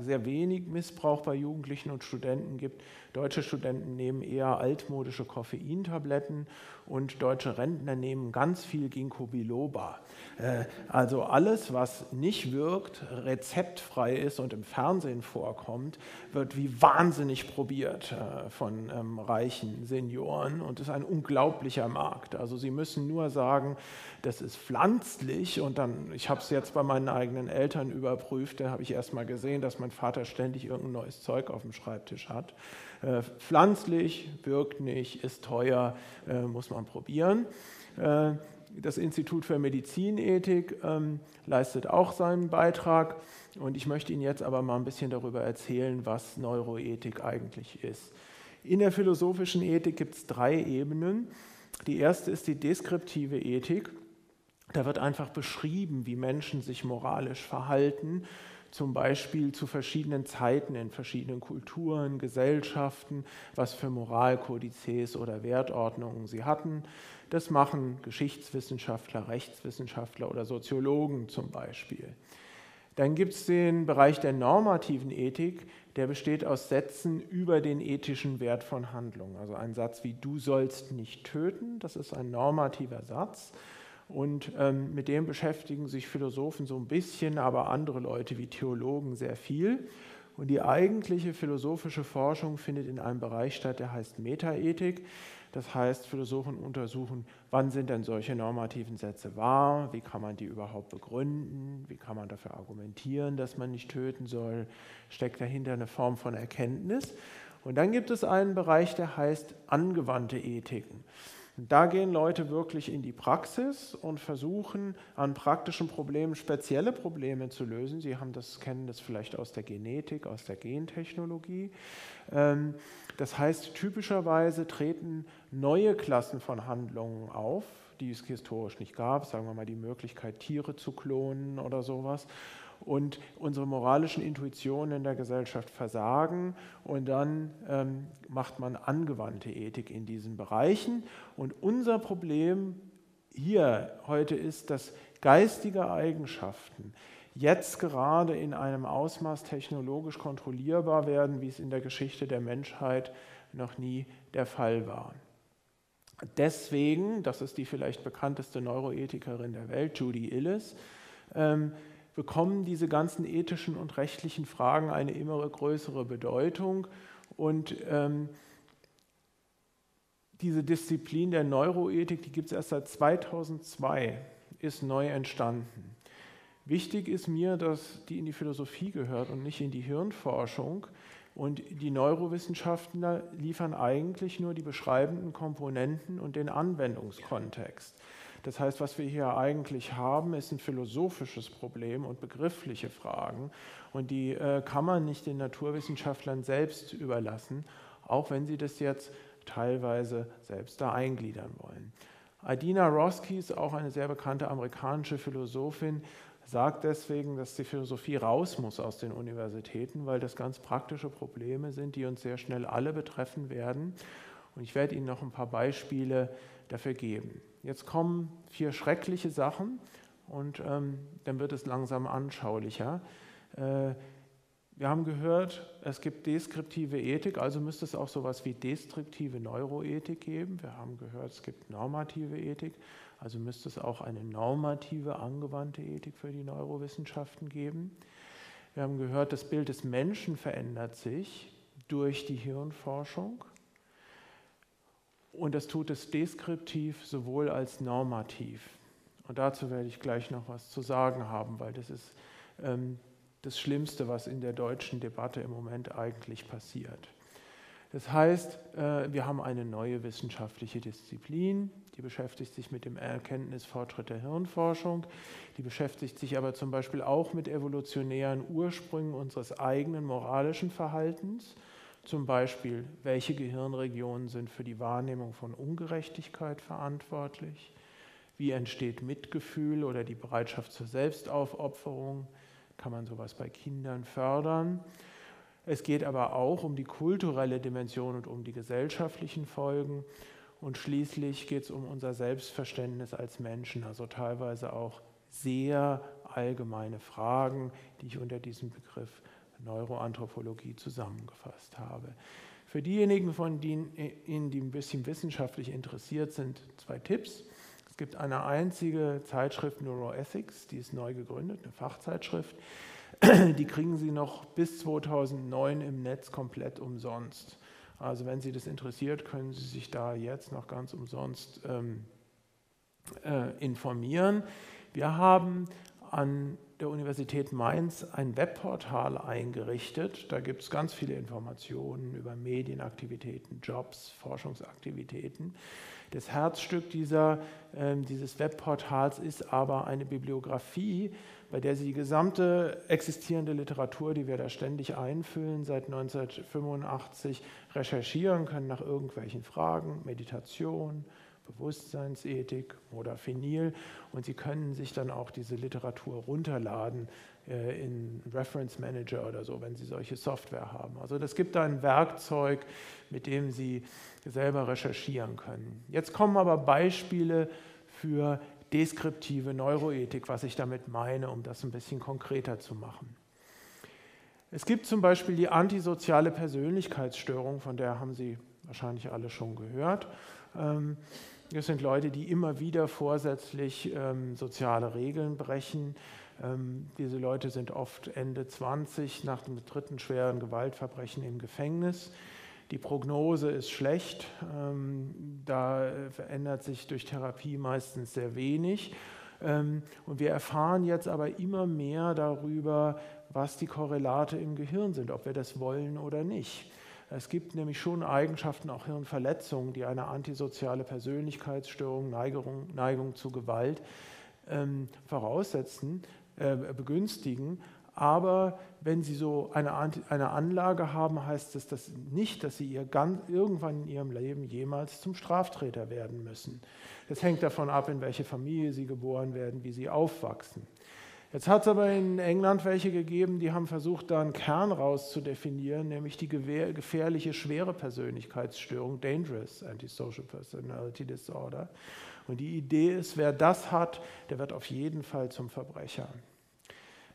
sehr wenig Missbrauch bei Jugendlichen und Studenten gibt. Deutsche Studenten nehmen eher altmodische Koffeintabletten und deutsche Rentner nehmen ganz viel Ginkgo biloba. Äh, also alles, was nicht wirkt, rezeptfrei ist und im Fernsehen vorkommt, wird wie wahnsinnig probiert äh, von ähm, reichen Senioren und ist ein unglaublicher Markt. Also Sie müssen nur sagen, das ist pflanzlich und dann, ich habe es jetzt bei meinen eigenen Eltern überprüft, da habe ich erst mal gesehen, dass mein Vater ständig irgendein neues Zeug auf dem Schreibtisch hat. Äh, pflanzlich, wirkt nicht, ist teuer, muss man probieren. Äh, das Institut für Medizinethik ähm, leistet auch seinen Beitrag und ich möchte Ihnen jetzt aber mal ein bisschen darüber erzählen, was Neuroethik eigentlich ist. In der philosophischen Ethik gibt es drei Ebenen. Die erste ist die deskriptive Ethik. Da wird einfach beschrieben, wie Menschen sich moralisch verhalten, zum Beispiel zu verschiedenen Zeiten in verschiedenen Kulturen, Gesellschaften, was für Moralkodizes oder Wertordnungen sie hatten. Das machen Geschichtswissenschaftler, Rechtswissenschaftler oder Soziologen zum Beispiel. Dann gibt es den Bereich der normativen Ethik, der besteht aus Sätzen über den ethischen Wert von Handlungen. Also ein Satz wie du sollst nicht töten, das ist ein normativer Satz. Und ähm, mit dem beschäftigen sich Philosophen so ein bisschen, aber andere Leute wie Theologen sehr viel. Und die eigentliche philosophische Forschung findet in einem Bereich statt, der heißt Metaethik. Das heißt, Philosophen untersuchen, wann sind denn solche normativen Sätze wahr, wie kann man die überhaupt begründen, wie kann man dafür argumentieren, dass man nicht töten soll, steckt dahinter eine Form von Erkenntnis. Und dann gibt es einen Bereich, der heißt angewandte Ethiken. Da gehen Leute wirklich in die Praxis und versuchen an praktischen Problemen spezielle Probleme zu lösen. Sie haben das, kennen das vielleicht aus der Genetik, aus der Gentechnologie. Ähm, das heißt, typischerweise treten neue Klassen von Handlungen auf, die es historisch nicht gab, sagen wir mal die Möglichkeit, Tiere zu klonen oder sowas und unsere moralischen Intuitionen in der Gesellschaft versagen und dann ähm, macht man angewandte Ethik in diesen Bereichen. Und unser Problem hier heute ist, dass geistige Eigenschaften jetzt gerade in einem Ausmaß technologisch kontrollierbar werden, wie es in der Geschichte der Menschheit noch nie der Fall war. Deswegen, das ist die vielleicht bekannteste Neuroethikerin der Welt, Judy Illes, ähm, bekommen diese ganzen ethischen und rechtlichen Fragen eine immer größere Bedeutung. Und ähm, diese Disziplin der Neuroethik, die gibt es erst seit 2002, ist neu entstanden. Wichtig ist mir, dass die in die Philosophie gehört und nicht in die Hirnforschung. Und die Neurowissenschaftler liefern eigentlich nur die beschreibenden Komponenten und den Anwendungskontext. Das heißt, was wir hier eigentlich haben, ist ein philosophisches Problem und begriffliche Fragen. Und die äh, kann man nicht den Naturwissenschaftlern selbst überlassen, auch wenn sie das jetzt teilweise selbst da eingliedern wollen. Adina Roskis, auch eine sehr bekannte amerikanische Philosophin, sagt deswegen, dass die Philosophie raus muss aus den Universitäten, weil das ganz praktische Probleme sind, die uns sehr schnell alle betreffen werden. Und ich werde Ihnen noch ein paar Beispiele dafür geben. Jetzt kommen vier schreckliche Sachen und ähm, dann wird es langsam anschaulicher. Äh, wir haben gehört, es gibt deskriptive Ethik, also müsste es auch so etwas wie destruktive Neuroethik geben. Wir haben gehört, es gibt normative Ethik, also müsste es auch eine normative, angewandte Ethik für die Neurowissenschaften geben. Wir haben gehört, das Bild des Menschen verändert sich durch die Hirnforschung. Und das tut es deskriptiv sowohl als normativ. Und dazu werde ich gleich noch was zu sagen haben, weil das ist ähm, das Schlimmste, was in der deutschen Debatte im Moment eigentlich passiert. Das heißt, äh, wir haben eine neue wissenschaftliche Disziplin, die beschäftigt sich mit dem Erkenntnisfortschritt der Hirnforschung, die beschäftigt sich aber zum Beispiel auch mit evolutionären Ursprüngen unseres eigenen moralischen Verhaltens zum Beispiel, welche Gehirnregionen sind für die Wahrnehmung von Ungerechtigkeit verantwortlich? Wie entsteht Mitgefühl oder die Bereitschaft zur Selbstaufopferung? Kann man sowas bei Kindern fördern? Es geht aber auch um die kulturelle Dimension und um die gesellschaftlichen Folgen. Und schließlich geht es um unser Selbstverständnis als Menschen, also teilweise auch sehr allgemeine Fragen, die ich unter diesem Begriff Neuroanthropologie zusammengefasst habe. Für diejenigen von Ihnen, die ein bisschen wissenschaftlich interessiert sind, zwei Tipps. Es gibt eine einzige Zeitschrift Neuroethics, die ist neu gegründet, eine Fachzeitschrift. Die kriegen Sie noch bis 2009 im Netz komplett umsonst. Also wenn Sie das interessiert, können Sie sich da jetzt noch ganz umsonst ähm, äh, informieren. Wir haben an der Universität Mainz ein Webportal eingerichtet. Da gibt es ganz viele Informationen über Medienaktivitäten, Jobs, Forschungsaktivitäten. Das Herzstück dieser, äh, dieses Webportals ist aber eine Bibliografie, bei der Sie die gesamte existierende Literatur, die wir da ständig einfüllen, seit 1985 recherchieren können nach irgendwelchen Fragen, Meditation, Bewusstseinsethik oder Phenil und Sie können sich dann auch diese Literatur runterladen äh, in Reference Manager oder so, wenn Sie solche Software haben. Also das gibt da ein Werkzeug, mit dem Sie selber recherchieren können. Jetzt kommen aber Beispiele für deskriptive Neuroethik, was ich damit meine, um das ein bisschen konkreter zu machen. Es gibt zum Beispiel die antisoziale Persönlichkeitsstörung, von der haben Sie wahrscheinlich alle schon gehört. Das sind Leute, die immer wieder vorsätzlich ähm, soziale Regeln brechen. Ähm, diese Leute sind oft Ende 20 nach dem dritten schweren Gewaltverbrechen im Gefängnis. Die Prognose ist schlecht. Ähm, da verändert sich durch Therapie meistens sehr wenig. Ähm, und wir erfahren jetzt aber immer mehr darüber, was die Korrelate im Gehirn sind, ob wir das wollen oder nicht. Es gibt nämlich schon Eigenschaften, auch Hirnverletzungen, die eine antisoziale Persönlichkeitsstörung, Neigung, Neigung zu Gewalt ähm, voraussetzen, äh, begünstigen. Aber wenn Sie so eine, eine Anlage haben, heißt es das nicht, dass Sie ihr ganz, irgendwann in Ihrem Leben jemals zum Strafträter werden müssen. Das hängt davon ab, in welche Familie Sie geboren werden, wie Sie aufwachsen. Jetzt hat es aber in England welche gegeben, die haben versucht, da einen Kern rauszudefinieren, nämlich die gefährliche schwere Persönlichkeitsstörung, Dangerous Antisocial Personality Disorder. Und die Idee ist, wer das hat, der wird auf jeden Fall zum Verbrecher.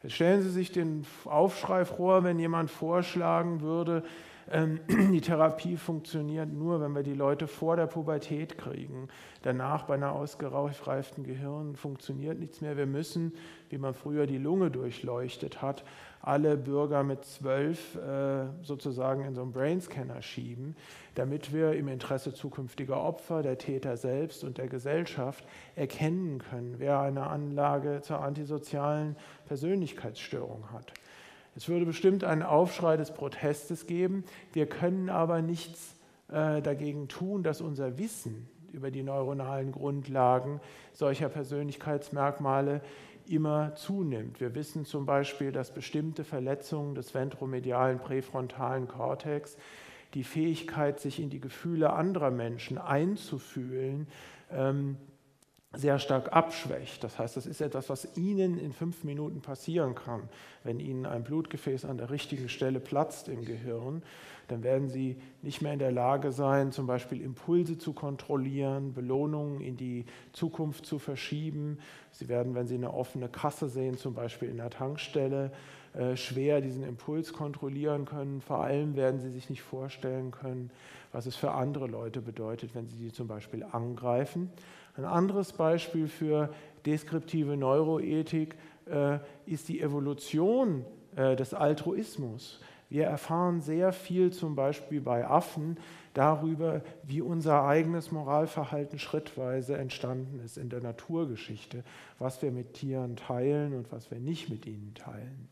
Jetzt stellen Sie sich den Aufschrei vor, wenn jemand vorschlagen würde, die Therapie funktioniert nur, wenn wir die Leute vor der Pubertät kriegen. Danach bei einer ausgereiften Gehirn funktioniert nichts mehr. Wir müssen, wie man früher die Lunge durchleuchtet hat, alle Bürger mit zwölf äh, sozusagen in so einen Brainscanner schieben, damit wir im Interesse zukünftiger Opfer, der Täter selbst und der Gesellschaft erkennen können, wer eine Anlage zur antisozialen Persönlichkeitsstörung hat. Es würde bestimmt einen Aufschrei des Protestes geben. Wir können aber nichts äh, dagegen tun, dass unser Wissen über die neuronalen Grundlagen solcher Persönlichkeitsmerkmale immer zunimmt. Wir wissen zum Beispiel, dass bestimmte Verletzungen des ventromedialen präfrontalen Kortex die Fähigkeit, sich in die Gefühle anderer Menschen einzufühlen, ähm, sehr stark abschwächt. Das heißt, das ist etwas, was Ihnen in fünf Minuten passieren kann. Wenn Ihnen ein Blutgefäß an der richtigen Stelle platzt im Gehirn, dann werden Sie nicht mehr in der Lage sein, zum Beispiel Impulse zu kontrollieren, Belohnungen in die Zukunft zu verschieben. Sie werden, wenn Sie eine offene Kasse sehen, zum Beispiel in der Tankstelle, äh, schwer diesen Impuls kontrollieren können. Vor allem werden Sie sich nicht vorstellen können, was es für andere Leute bedeutet, wenn Sie die zum Beispiel angreifen. Ein anderes Beispiel für deskriptive Neuroethik äh, ist die Evolution äh, des Altruismus. Wir erfahren sehr viel zum Beispiel bei Affen darüber, wie unser eigenes Moralverhalten schrittweise entstanden ist in der Naturgeschichte, was wir mit Tieren teilen und was wir nicht mit ihnen teilen.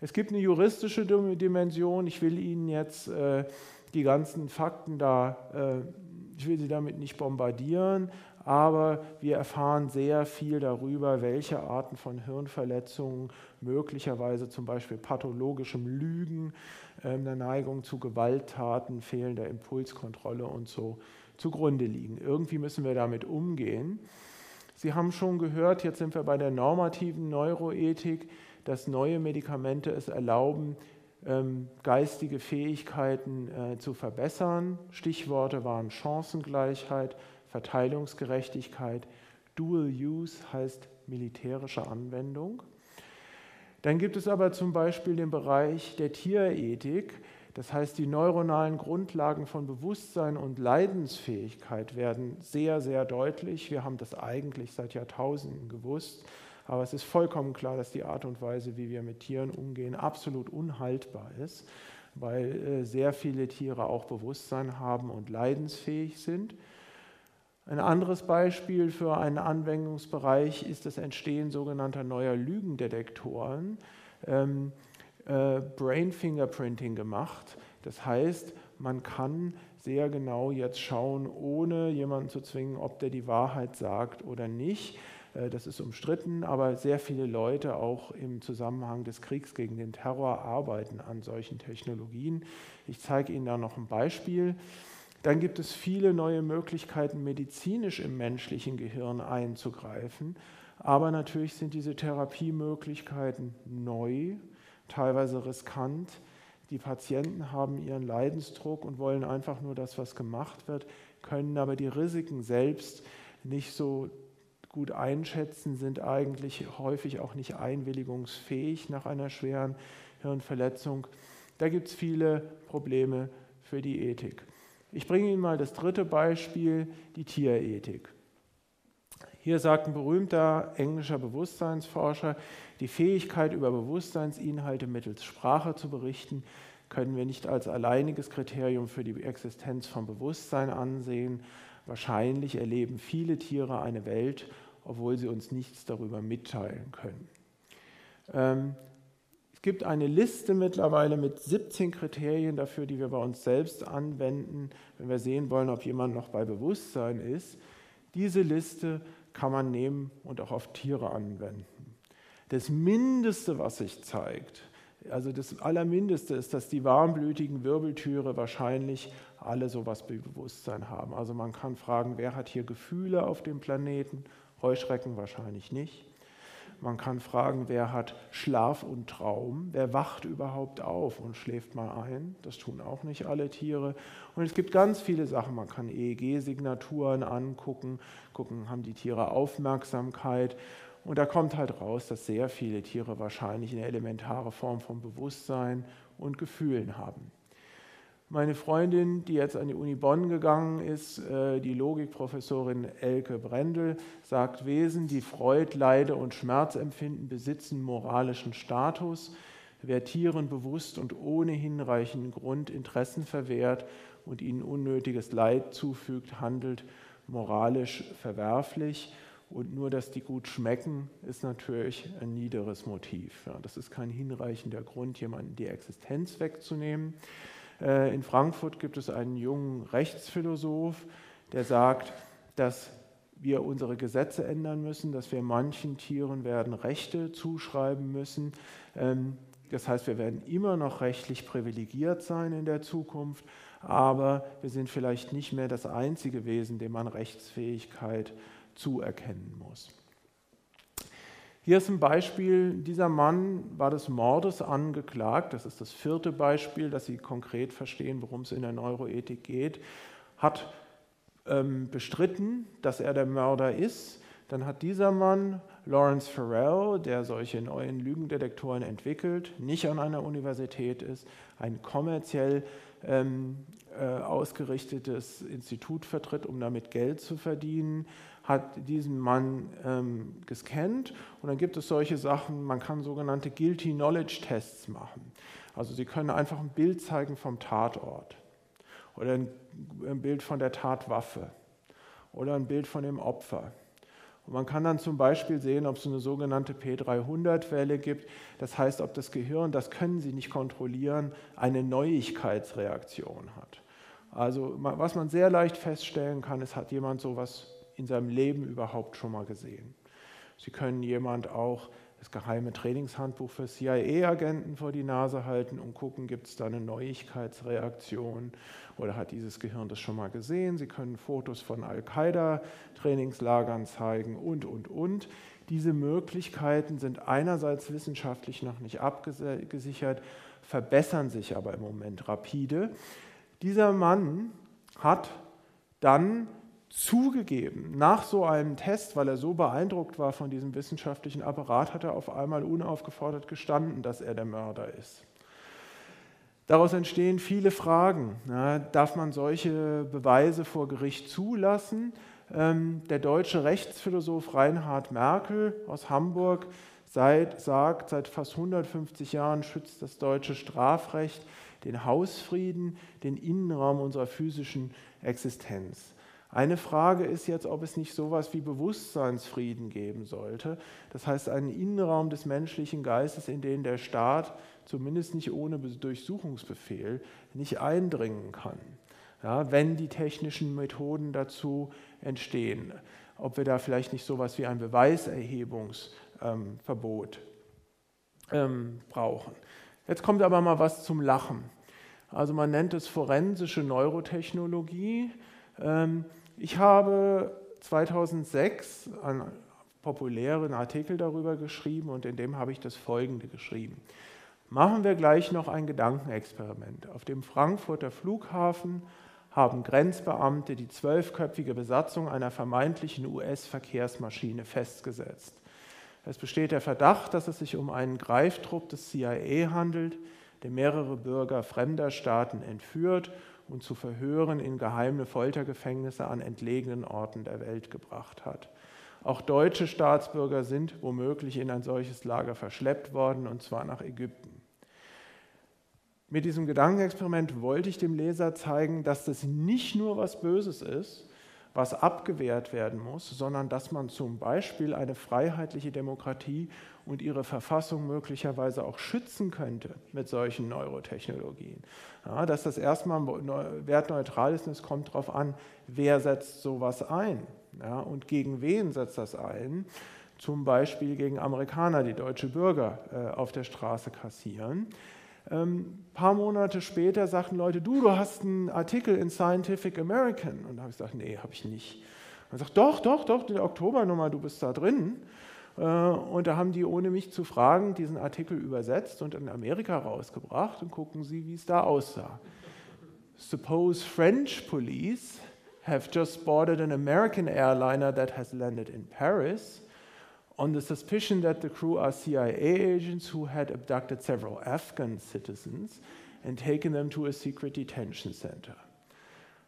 Es gibt eine juristische Dimension. Ich will Ihnen jetzt äh, die ganzen Fakten da, äh, ich will Sie damit nicht bombardieren, aber wir erfahren sehr viel darüber, welche Arten von Hirnverletzungen möglicherweise zum Beispiel pathologischem Lügen, ähm, der Neigung zu Gewalttaten, fehlender Impulskontrolle und so zugrunde liegen. Irgendwie müssen wir damit umgehen. Sie haben schon gehört, jetzt sind wir bei der normativen Neuroethik, dass neue Medikamente es erlauben, ähm, geistige Fähigkeiten äh, zu verbessern. Stichworte waren Chancengleichheit, Verteilungsgerechtigkeit. Dual Use heißt militärische Anwendung. Dann gibt es aber zum Beispiel den Bereich der Tierethik. Das heißt, die neuronalen Grundlagen von Bewusstsein und Leidensfähigkeit werden sehr, sehr deutlich. Wir haben das eigentlich seit Jahrtausenden gewusst. Aber es ist vollkommen klar, dass die Art und Weise, wie wir mit Tieren umgehen, absolut unhaltbar ist, weil äh, sehr viele Tiere auch Bewusstsein haben und leidensfähig sind. Ein anderes Beispiel für einen Anwendungsbereich ist das Entstehen sogenannter neuer Lügendetektoren, ähm, äh, Brain Fingerprinting gemacht. Das heißt, man kann sehr genau jetzt schauen, ohne jemanden zu zwingen, ob der die Wahrheit sagt oder nicht. Äh, das ist umstritten, aber sehr viele Leute auch im Zusammenhang des Kriegs gegen den Terror arbeiten an solchen Technologien. Ich zeige Ihnen da noch ein Beispiel. Dann gibt es viele neue Möglichkeiten, medizinisch im menschlichen Gehirn einzugreifen. Aber natürlich sind diese Therapiemöglichkeiten neu, teilweise riskant. Die Patienten haben ihren Leidensdruck und wollen einfach nur das, was gemacht wird, können aber die Risiken selbst nicht so gut einschätzen, sind eigentlich häufig auch nicht einwilligungsfähig nach einer schweren Hirnverletzung. Da gibt es viele Probleme für die Ethik. Ich bringe Ihnen mal das dritte Beispiel, die Tierethik. Hier sagt ein berühmter englischer Bewusstseinsforscher, die Fähigkeit, über Bewusstseinsinhalte mittels Sprache zu berichten, können wir nicht als alleiniges Kriterium für die Existenz von Bewusstsein ansehen. Wahrscheinlich erleben viele Tiere eine Welt, obwohl sie uns nichts darüber mitteilen können. Ähm, Es gibt eine Liste mittlerweile mit 17 Kriterien dafür, die wir bei uns selbst anwenden, wenn wir sehen wollen, ob jemand noch bei Bewusstsein ist. Diese Liste kann man nehmen und auch auf Tiere anwenden. Das Mindeste, was sich zeigt, also das Allermindeste ist, dass die warmblütigen Wirbeltiere wahrscheinlich alle sowas wie Bewusstsein haben. Also man kann fragen, wer hat hier Gefühle auf dem Planeten? Heuschrecken wahrscheinlich nicht. Man kann fragen, wer hat Schlaf und Traum? Wer wacht überhaupt auf und schläft mal ein? Das tun auch nicht alle Tiere. Und es gibt ganz viele Sachen. Man kann EEG-Signaturen angucken, gucken, haben die Tiere Aufmerksamkeit. Und da kommt halt raus, dass sehr viele Tiere wahrscheinlich eine elementare Form von Bewusstsein und Gefühlen haben. Meine Freundin, die jetzt an die Uni Bonn gegangen ist, äh, die Logikprofessorin Elke Brendel, sagt, Wesen, die Freud, Leide und Schmerz empfinden, besitzen moralischen Status. Wer Tieren bewusst und ohne hinreichenden Grund Interessen verwehrt und ihnen unnötiges Leid zufügt, handelt moralisch verwerflich. Und nur, dass die gut schmecken, ist natürlich ein niederes Motiv. das ist kein hinreichender Grund, jemanden die Existenz wegzunehmen. Äh, in Frankfurt gibt es einen jungen Rechtsphilosoph, der sagt, dass wir unsere Gesetze ändern müssen, dass wir manchen Tieren werden Rechte zuschreiben müssen. Ähm, das heißt, wir werden immer noch rechtlich privilegiert sein in der Zukunft, aber wir sind vielleicht nicht mehr das einzige Wesen, dem man Rechtsfähigkeit zuerkennen muss. Hier ist ein Beispiel, dieser Mann war des Mordes angeklagt, das ist das vierte Beispiel, dass Sie konkret verstehen, worum es in der Neuroethik geht, hat ähm, bestritten, dass er der Mörder ist. Dann hat dieser Mann, Lawrence Farrell, der solche neuen Lügendetektoren entwickelt, nicht an einer Universität ist, ein kommerziell ähm, äh, ausgerichtetes Institut vertritt, um damit Geld zu verdienen, hat diesen Mann ähm, gescannt und dann gibt es solche Sachen, man kann sogenannte Guilty Knowledge Tests machen. Also Sie können einfach ein Bild zeigen vom Tatort oder ein, ein Bild von der Tatwaffe oder ein Bild von dem Opfer. Und man kann dann zum Beispiel sehen, ob es eine sogenannte P300-Welle gibt. Das heißt, ob das Gehirn, das können Sie nicht kontrollieren, eine Neuigkeitsreaktion hat. Also was man sehr leicht feststellen kann, ist, hat jemand sowas in seinem Leben überhaupt schon mal gesehen. Sie können jemand auch das geheime Trainingshandbuch für CIA-Agenten vor die Nase halten und gucken, gibt es da eine Neuigkeitsreaktion oder hat dieses Gehirn das schon mal gesehen. Sie können Fotos von Al-Qaida-Trainingslagern zeigen und, und, und. Diese Möglichkeiten sind einerseits wissenschaftlich noch nicht abgesichert, verbessern sich aber im Moment rapide. Dieser Mann hat dann zugegeben, nach so einem Test, weil er so beeindruckt war von diesem wissenschaftlichen Apparat, hat er auf einmal unaufgefordert gestanden, dass er der Mörder ist. Daraus entstehen viele Fragen. Ja, darf man solche Beweise vor Gericht zulassen? Ähm, der deutsche Rechtsphilosoph Reinhard Merkel aus Hamburg seit, sagt, seit fast 150 Jahren schützt das deutsche Strafrecht den Hausfrieden, den Innenraum unserer physischen Existenz. Eine Frage ist jetzt, ob es nicht sowas wie Bewusstseinsfrieden geben sollte. Das heißt, einen Innenraum des menschlichen Geistes, in den der Staat zumindest nicht ohne Durchsuchungsbefehl nicht eindringen kann, ja, wenn die technischen Methoden dazu entstehen. Ob wir da vielleicht nicht sowas wie ein Beweiserhebungsverbot ähm, brauchen. Jetzt kommt aber mal was zum Lachen. Also man nennt es forensische Neurotechnologie. Ähm, ich habe 2006 einen populären Artikel darüber geschrieben und in dem habe ich das Folgende geschrieben. Machen wir gleich noch ein Gedankenexperiment. Auf dem Frankfurter Flughafen haben Grenzbeamte die zwölfköpfige Besatzung einer vermeintlichen US-Verkehrsmaschine festgesetzt. Es besteht der Verdacht, dass es sich um einen Greiftrupp des CIA handelt, der mehrere Bürger fremder Staaten entführt und zu Verhören in geheime Foltergefängnisse an entlegenen Orten der Welt gebracht hat. Auch deutsche Staatsbürger sind womöglich in ein solches Lager verschleppt worden, und zwar nach Ägypten. Mit diesem Gedankenexperiment wollte ich dem Leser zeigen, dass das nicht nur was Böses ist, was abgewehrt werden muss, sondern dass man zum Beispiel eine freiheitliche Demokratie und ihre Verfassung möglicherweise auch schützen könnte mit solchen Neurotechnologien. Ja, dass das erstmal wertneutral ist und es kommt darauf an, wer setzt sowas ein ja, und gegen wen setzt das ein. Zum Beispiel gegen Amerikaner, die deutsche Bürger äh, auf der Straße kassieren. Ein ähm, paar Monate später sagten Leute, du, du hast einen Artikel in Scientific American. Und da habe ich gesagt, nee, habe ich nicht. Und sagt, doch, doch, doch, die Oktobernummer, du bist da drin. Äh, und da haben die, ohne mich zu fragen, diesen Artikel übersetzt und in Amerika rausgebracht. Und gucken Sie, wie es da aussah. Suppose French police have just spotted an American airliner that has landed in Paris on the suspicion that the crew are CIA agents who had abducted several Afghan citizens and taken them to a secret detention center.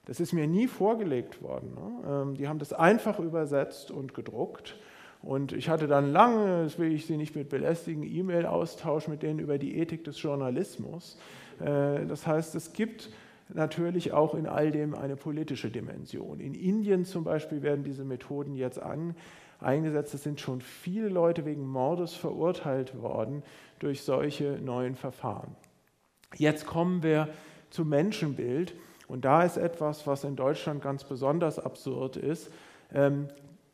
Das ist mir nie vorgelegt worden. Ne? Ähm, die haben das einfach übersetzt und gedruckt. Und ich hatte dann lange, das will ich Sie nicht mit belästigen, E-Mail-Austausch mit denen über die Ethik des Journalismus. Äh, das heißt, es gibt natürlich auch in all dem eine politische Dimension. In Indien zum Beispiel werden diese Methoden jetzt an, eingesetzt. Es sind schon viele Leute wegen Mordes verurteilt worden durch solche neuen Verfahren. Jetzt kommen wir zum Menschenbild. Und da ist etwas, was in Deutschland ganz besonders absurd ist. Ähm,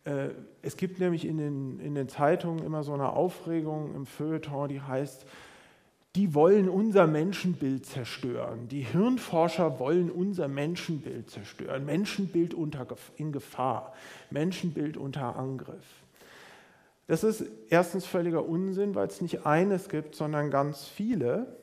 äh, es gibt nämlich in den, in den Zeitungen immer so eine Aufregung im Feuilleton, die heißt, die wollen unser Menschenbild zerstören. Die Hirnforscher wollen unser Menschenbild zerstören. Menschenbild unter, in Gefahr, Menschenbild unter Angriff. Das ist erstens völliger Unsinn, weil es nicht eines gibt, sondern ganz viele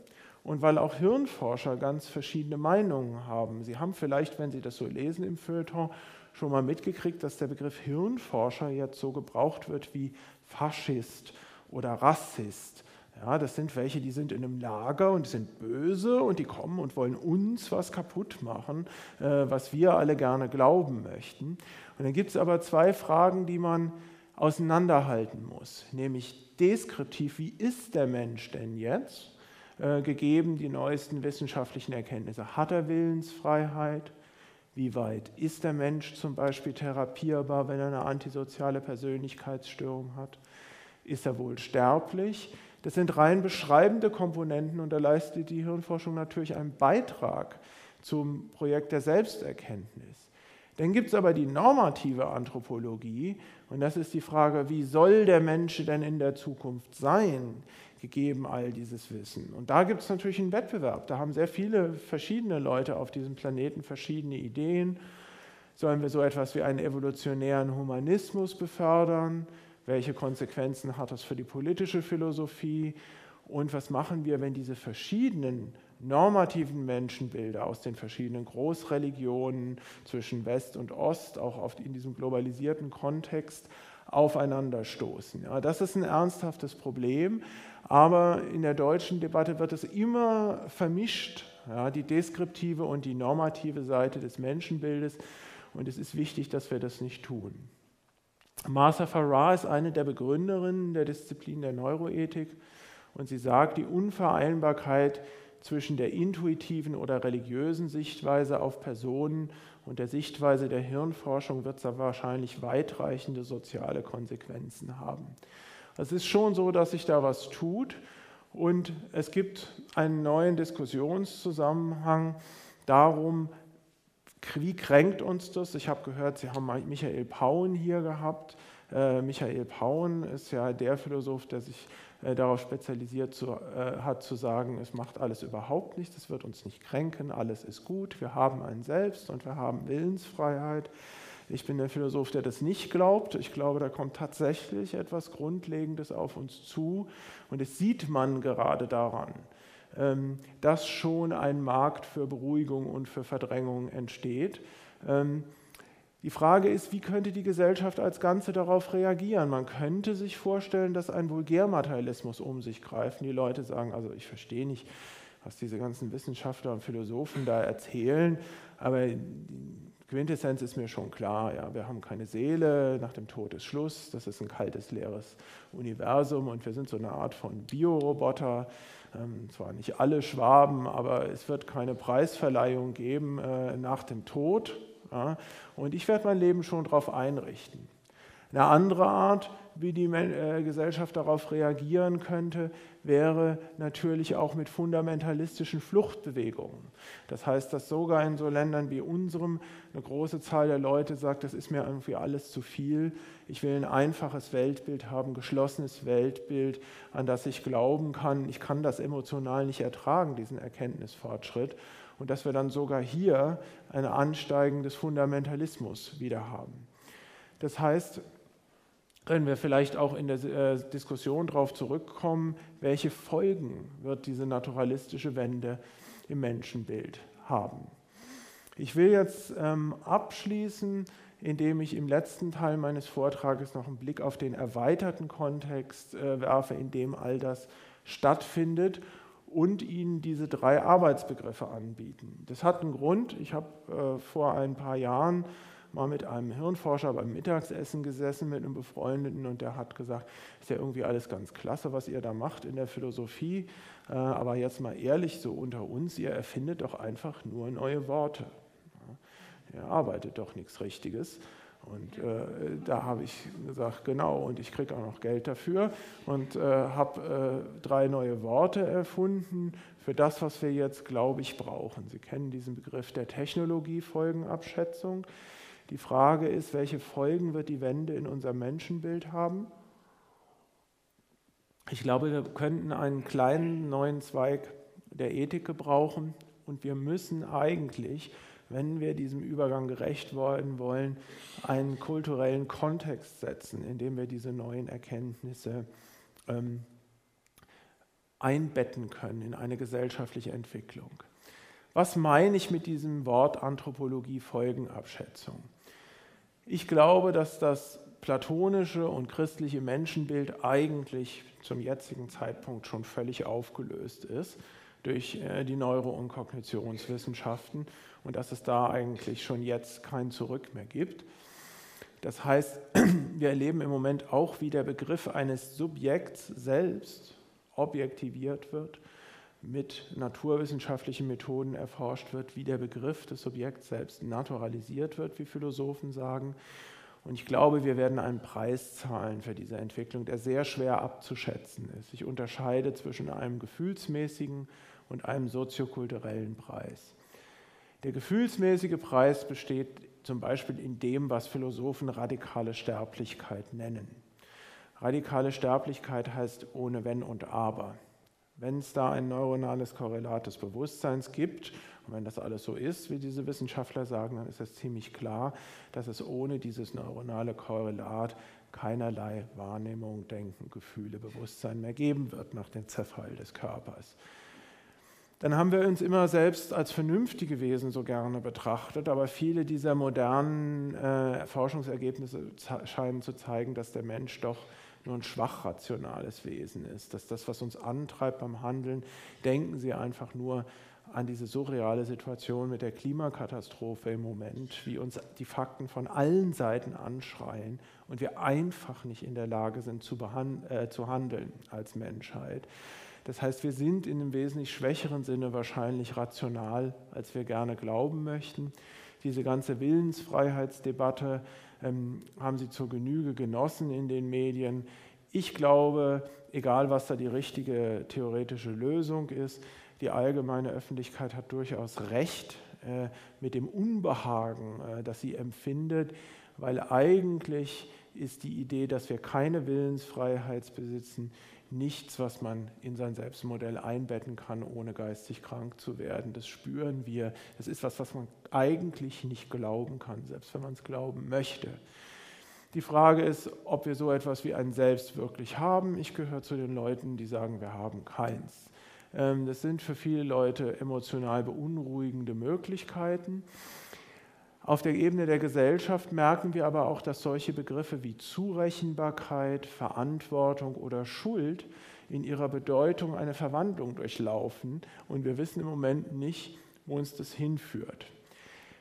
und weil auch Hirnforscher ganz verschiedene Meinungen haben. Sie haben vielleicht, wenn Sie das so lesen im Feuilleton, schon mal mitgekriegt, dass der Begriff Hirnforscher jetzt so gebraucht wird wie Faschist oder Rassist ja, das sind welche, die sind in einem Lager und sind böse und die kommen und wollen uns was kaputt machen, äh, was wir alle gerne glauben möchten. Und dann gibt es aber zwei Fragen, die man auseinanderhalten muss, nämlich deskriptiv, wie ist der Mensch denn jetzt, äh, gegeben die neuesten wissenschaftlichen Erkenntnisse? Hat er Willensfreiheit? Wie weit ist der Mensch zum Beispiel therapierbar, wenn er eine antisoziale Persönlichkeitsstörung hat? Ist er wohl sterblich? Das sind rein beschreibende Komponenten und da leistet die Hirnforschung natürlich einen Beitrag zum Projekt der Selbsterkenntnis. Dann gibt es aber die normative Anthropologie und das ist die Frage, wie soll der Mensch denn in der Zukunft sein, gegeben all dieses Wissen. Und da gibt es natürlich einen Wettbewerb. Da haben sehr viele verschiedene Leute auf diesem Planeten verschiedene Ideen. Sollen wir so etwas wie einen evolutionären Humanismus befördern? Welche Konsequenzen hat das für die politische Philosophie und was machen wir, wenn diese verschiedenen normativen Menschenbilder aus den verschiedenen Großreligionen zwischen West und Ost, auch oft in diesem globalisierten Kontext, aufeinanderstoßen. Ja, das ist ein ernsthaftes Problem, aber in der deutschen Debatte wird es immer vermischt, ja, die deskriptive und die normative Seite des Menschenbildes. Und es ist wichtig, dass wir das nicht tun. Martha Farrar ist eine der Begründerinnen der Disziplin der Neuroethik und sie sagt, die Unvereinbarkeit zwischen der intuitiven oder religiösen Sichtweise auf Personen und der Sichtweise der Hirnforschung wird wahrscheinlich weitreichende soziale Konsequenzen haben. Es ist schon so, dass sich da was tut und es gibt einen neuen Diskussionszusammenhang darum, wie kränkt uns das? Ich habe gehört, Sie haben Michael Pauen hier gehabt. Äh, Michael Pauen ist ja der Philosoph, der sich äh, darauf spezialisiert zu, äh, hat, zu sagen, es macht alles überhaupt nichts, es wird uns nicht kränken, alles ist gut, wir haben ein Selbst und wir haben Willensfreiheit. Ich bin der Philosoph, der das nicht glaubt. Ich glaube, da kommt tatsächlich etwas Grundlegendes auf uns zu und das sieht man gerade daran. Ähm, dass schon ein Markt für Beruhigung und für Verdrängung entsteht. Ähm, die Frage ist, wie könnte die Gesellschaft als Ganze darauf reagieren? Man könnte sich vorstellen, dass ein Vulgärmaterialismus um sich greift. Die Leute sagen, also ich verstehe nicht, was diese ganzen Wissenschaftler und Philosophen da erzählen, aber die Quintessenz ist mir schon klar. Ja, wir haben keine Seele, nach dem Tod ist Schluss, das ist ein kaltes, leeres Universum und wir sind so eine Art von Bioroboter. Ähm, zwar nicht alle Schwaben, aber es wird keine Preisverleihung geben äh, nach dem Tod. Ja? Und ich werde mein Leben schon darauf einrichten. Eine andere Art, wie die äh, Gesellschaft darauf reagieren könnte, wäre natürlich auch mit fundamentalistischen Fluchtbewegungen. Das heißt, dass sogar in so Ländern wie unserem eine große Zahl der Leute sagt, das ist mir irgendwie alles zu viel. Ich will ein einfaches Weltbild haben, geschlossenes Weltbild, an das ich glauben kann. Ich kann das emotional nicht ertragen, diesen Erkenntnisfortschritt. Und dass wir dann sogar hier ein Ansteigen des Fundamentalismus wieder haben. Das heißt, können wir vielleicht auch in der äh, Diskussion darauf zurückkommen, welche Folgen wird diese naturalistische Wende im Menschenbild haben. Ich will jetzt ähm, abschließen, indem ich im letzten Teil meines Vortrages noch einen Blick auf den erweiterten Kontext äh, werfe, in dem all das stattfindet und Ihnen diese drei Arbeitsbegriffe anbieten. Das hat einen Grund. Ich habe äh, vor ein paar Jahren mal mit einem Hirnforscher beim Mittagsessen gesessen, mit einem Befreundeten, und der hat gesagt, ist ja irgendwie alles ganz klasse, was ihr da macht in der Philosophie, äh, aber jetzt mal ehrlich, so unter uns, ihr erfindet doch einfach nur neue Worte. Ihr arbeitet doch nichts Richtiges. Und äh, da habe ich gesagt, genau, und ich kriege auch noch Geld dafür und äh, habe äh, drei neue Worte erfunden für das, was wir jetzt, glaube ich, brauchen. Sie kennen diesen Begriff der Technologiefolgenabschätzung. Die Frage ist, welche Folgen wird die Wende in unserem Menschenbild haben? Ich glaube, wir könnten einen kleinen neuen Zweig der Ethik gebrauchen und wir müssen eigentlich, wenn wir diesem Übergang gerecht werden wollen, einen kulturellen Kontext setzen, in dem wir diese neuen Erkenntnisse ähm, einbetten können in eine gesellschaftliche Entwicklung. Was meine ich mit diesem Wort Anthropologie-Folgenabschätzung? Ich glaube, dass das platonische und christliche Menschenbild eigentlich zum jetzigen Zeitpunkt schon völlig aufgelöst ist durch äh, die Neuro- und Kognitionswissenschaften und dass es da eigentlich schon jetzt kein Zurück mehr gibt. Das heißt, wir erleben im Moment auch, wie der Begriff eines Subjekts selbst objektiviert wird mit naturwissenschaftlichen Methoden erforscht wird, wie der Begriff des Subjekts selbst naturalisiert wird, wie Philosophen sagen. Und ich glaube, wir werden einen Preis zahlen für diese Entwicklung, der sehr schwer abzuschätzen ist. Ich unterscheide zwischen einem gefühlsmäßigen und einem soziokulturellen Preis. Der gefühlsmäßige Preis besteht zum Beispiel in dem, was Philosophen radikale Sterblichkeit nennen. Radikale Sterblichkeit heißt ohne Wenn und Aber. Wenn es da ein neuronales Korrelat des Bewusstseins gibt, und wenn das alles so ist, wie diese Wissenschaftler sagen, dann ist es ziemlich klar, dass es ohne dieses neuronale Korrelat keinerlei Wahrnehmung, Denken, Gefühle, Bewusstsein mehr geben wird nach dem Zerfall des Körpers. Dann haben wir uns immer selbst als vernünftige Wesen so gerne betrachtet, aber viele dieser modernen äh, Forschungsergebnisse scheinen zu zeigen, dass der Mensch doch nur ein schwach rationales Wesen ist, dass das, was uns antreibt beim Handeln, denken Sie einfach nur an diese surreale Situation mit der Klimakatastrophe im Moment, wie uns die Fakten von allen Seiten anschreien und wir einfach nicht in der Lage sind zu, äh, zu handeln als Menschheit. Das heißt, wir sind in einem wesentlich schwächeren Sinne wahrscheinlich rational, als wir gerne glauben möchten. Diese ganze Willensfreiheitsdebatte haben sie zur Genüge genossen in den Medien. Ich glaube, egal was da die richtige theoretische Lösung ist, die allgemeine Öffentlichkeit hat durchaus recht äh, mit dem Unbehagen, äh, das sie empfindet, weil eigentlich ist die Idee, dass wir keine Willensfreiheit besitzen, nichts, was man in sein Selbstmodell einbetten kann, ohne geistig krank zu werden. Das spüren wir. Das ist was, was man eigentlich nicht glauben kann, selbst wenn man es glauben möchte. Die Frage ist, ob wir so etwas wie ein Selbst wirklich haben. Ich gehöre zu den Leuten, die sagen, wir haben keins. Ähm, das sind für viele Leute emotional beunruhigende Möglichkeiten. Auf der Ebene der Gesellschaft merken wir aber auch, dass solche Begriffe wie Zurechenbarkeit, Verantwortung oder Schuld in ihrer Bedeutung eine Verwandlung durchlaufen und wir wissen im Moment nicht, wo uns das hinführt.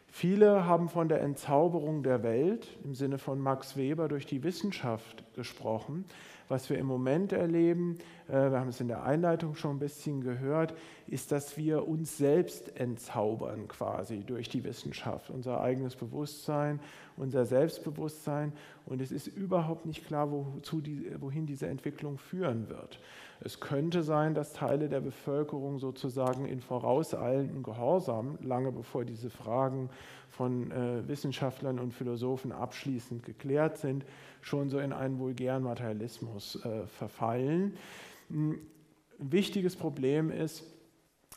Viele haben von der Entzauberung der Welt im Sinne von Max Weber durch die Wissenschaft gesprochen. Was wir im Moment erleben, äh, wir haben es in der Einleitung schon ein bisschen gehört, ist, dass wir uns selbst entzaubern quasi durch die Wissenschaft, unser eigenes Bewusstsein, unser Selbstbewusstsein. Und es ist überhaupt nicht klar, wohin diese Entwicklung führen wird. Es könnte sein, dass Teile der Bevölkerung sozusagen in vorauseilendem Gehorsam, lange bevor diese Fragen von äh, Wissenschaftlern und Philosophen abschließend geklärt sind, schon so in einen vulgären Materialismus äh, verfallen. Hm, ein wichtiges Problem ist,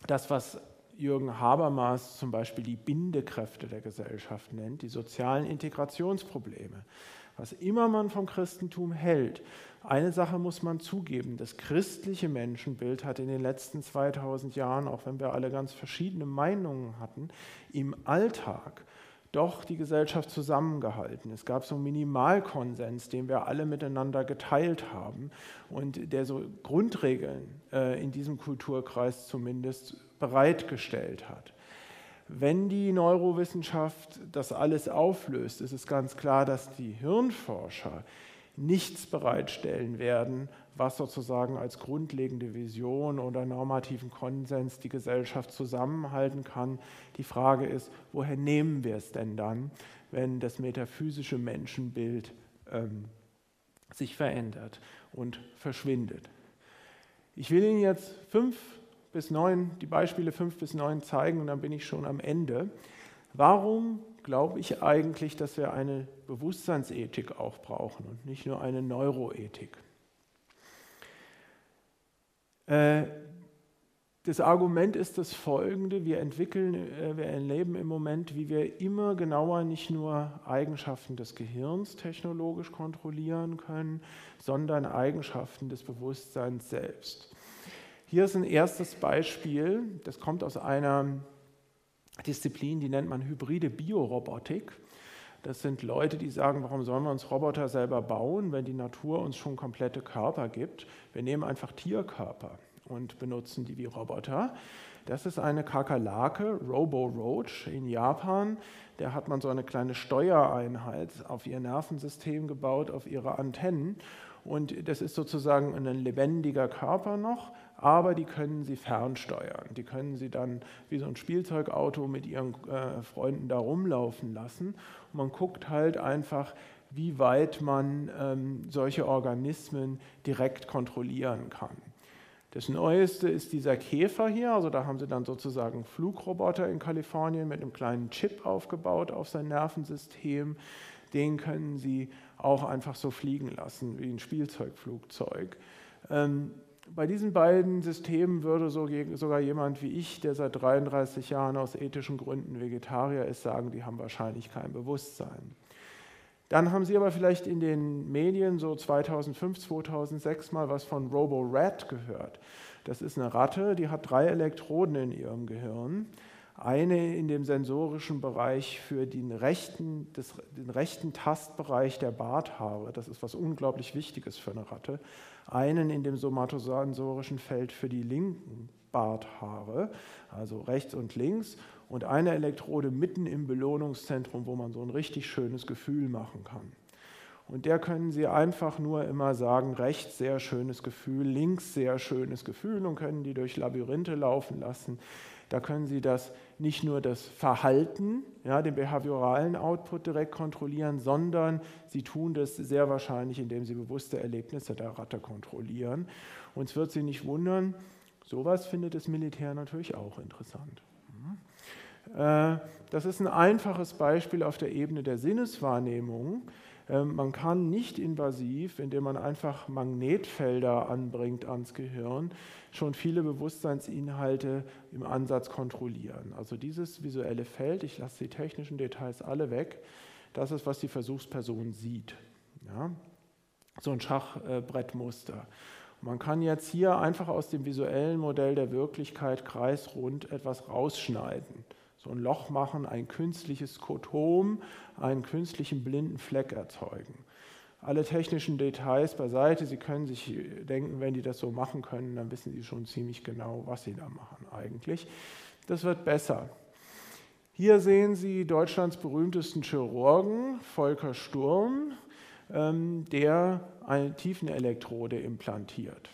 das, was Jürgen Habermas zum Beispiel die Bindekräfte der Gesellschaft nennt, die sozialen Integrationsprobleme. Was immer man vom Christentum hält, eine Sache muss man zugeben, das christliche Menschenbild hat in den letzten 2000 Jahren, auch wenn wir alle ganz verschiedene Meinungen hatten, im Alltag doch die Gesellschaft zusammengehalten. Es gab so einen Minimalkonsens, den wir alle miteinander geteilt haben und der so Grundregeln äh, in diesem Kulturkreis zumindest bereitgestellt hat. Wenn die Neurowissenschaft das alles auflöst, ist es ganz klar, dass die Hirnforscher nichts bereitstellen werden, was sozusagen als grundlegende Vision oder normativen Konsens die Gesellschaft zusammenhalten kann. Die Frage ist, woher nehmen wir es denn dann, wenn das metaphysische Menschenbild ähm, sich verändert und verschwindet? Ich will Ihnen jetzt fünf bis neun, die Beispiele fünf bis neun zeigen und dann bin ich schon am Ende. Warum glaube ich eigentlich, dass wir eine Bewusstseinsethik auch brauchen und nicht nur eine Neuroethik? Äh, das Argument ist das folgende, wir entwickeln, äh, wir erleben im Moment, wie wir immer genauer nicht nur Eigenschaften des Gehirns technologisch kontrollieren können, sondern Eigenschaften des Bewusstseins selbst. Hier ist ein erstes Beispiel, das kommt aus einer Disziplin, die nennt man hybride Biorobotik. Das sind Leute, die sagen, warum sollen wir uns Roboter selber bauen, wenn die Natur uns schon komplette Körper gibt? Wir nehmen einfach Tierkörper und benutzen die wie Roboter. Das ist eine Kakerlake, Robo-Roach in Japan. Der hat man so eine kleine Steuereinheit auf ihr Nervensystem gebaut, auf ihre Antennen. Und das ist sozusagen ein lebendiger Körper noch, aber die können sie fernsteuern. Die können sie dann wie so ein Spielzeugauto mit ihren äh, Freunden da rumlaufen lassen. Und man guckt halt einfach, wie weit man ähm, solche Organismen direkt kontrollieren kann. Das Neueste ist dieser Käfer hier, also da haben sie dann sozusagen Flugroboter in Kalifornien mit einem kleinen Chip aufgebaut auf sein Nervensystem. Den können sie auch einfach so fliegen lassen wie ein Spielzeugflugzeug. Ähm, bei diesen beiden Systemen würde sogar jemand wie ich, der seit 33 Jahren aus ethischen Gründen Vegetarier ist, sagen, die haben wahrscheinlich kein Bewusstsein. Dann haben Sie aber vielleicht in den Medien so 2005, 2006 mal was von RoboRat gehört. Das ist eine Ratte, die hat drei Elektroden in ihrem Gehirn. Eine in dem sensorischen Bereich für den rechten, das, den rechten Tastbereich der Barthaare. Das ist was unglaublich Wichtiges für eine Ratte einen in dem somatosensorischen Feld für die linken Barthaare, also rechts und links, und eine Elektrode mitten im Belohnungszentrum, wo man so ein richtig schönes Gefühl machen kann. Und der können Sie einfach nur immer sagen, rechts sehr schönes Gefühl, links sehr schönes Gefühl und können die durch Labyrinthe laufen lassen. Da können Sie das nicht nur das Verhalten, ja, den behavioralen Output direkt kontrollieren, sondern Sie tun das sehr wahrscheinlich, indem Sie bewusste Erlebnisse der Ratte kontrollieren. Und es wird Sie nicht wundern, sowas findet das Militär natürlich auch interessant. Äh, das ist ein einfaches Beispiel auf der Ebene der Sinneswahrnehmung. Ähm, man kann nicht invasiv, indem man einfach Magnetfelder anbringt ans Gehirn, schon viele Bewusstseinsinhalte im Ansatz kontrollieren. Also dieses visuelle Feld, ich lasse die technischen Details alle weg, das ist, was die Versuchsperson sieht. Ja? So ein Schachbrettmuster. Man kann jetzt hier einfach aus dem visuellen Modell der Wirklichkeit kreisrund etwas rausschneiden so ein Loch machen, ein künstliches Skotom, einen künstlichen blinden Fleck erzeugen. Alle technischen Details beiseite. Sie können sich denken, wenn die das so machen können, dann wissen Sie schon ziemlich genau, was Sie da machen eigentlich. Das wird besser. Hier sehen Sie Deutschlands berühmtesten Chirurgen, Volker Sturm, ähm, der eine Tiefenelektrode implantiert.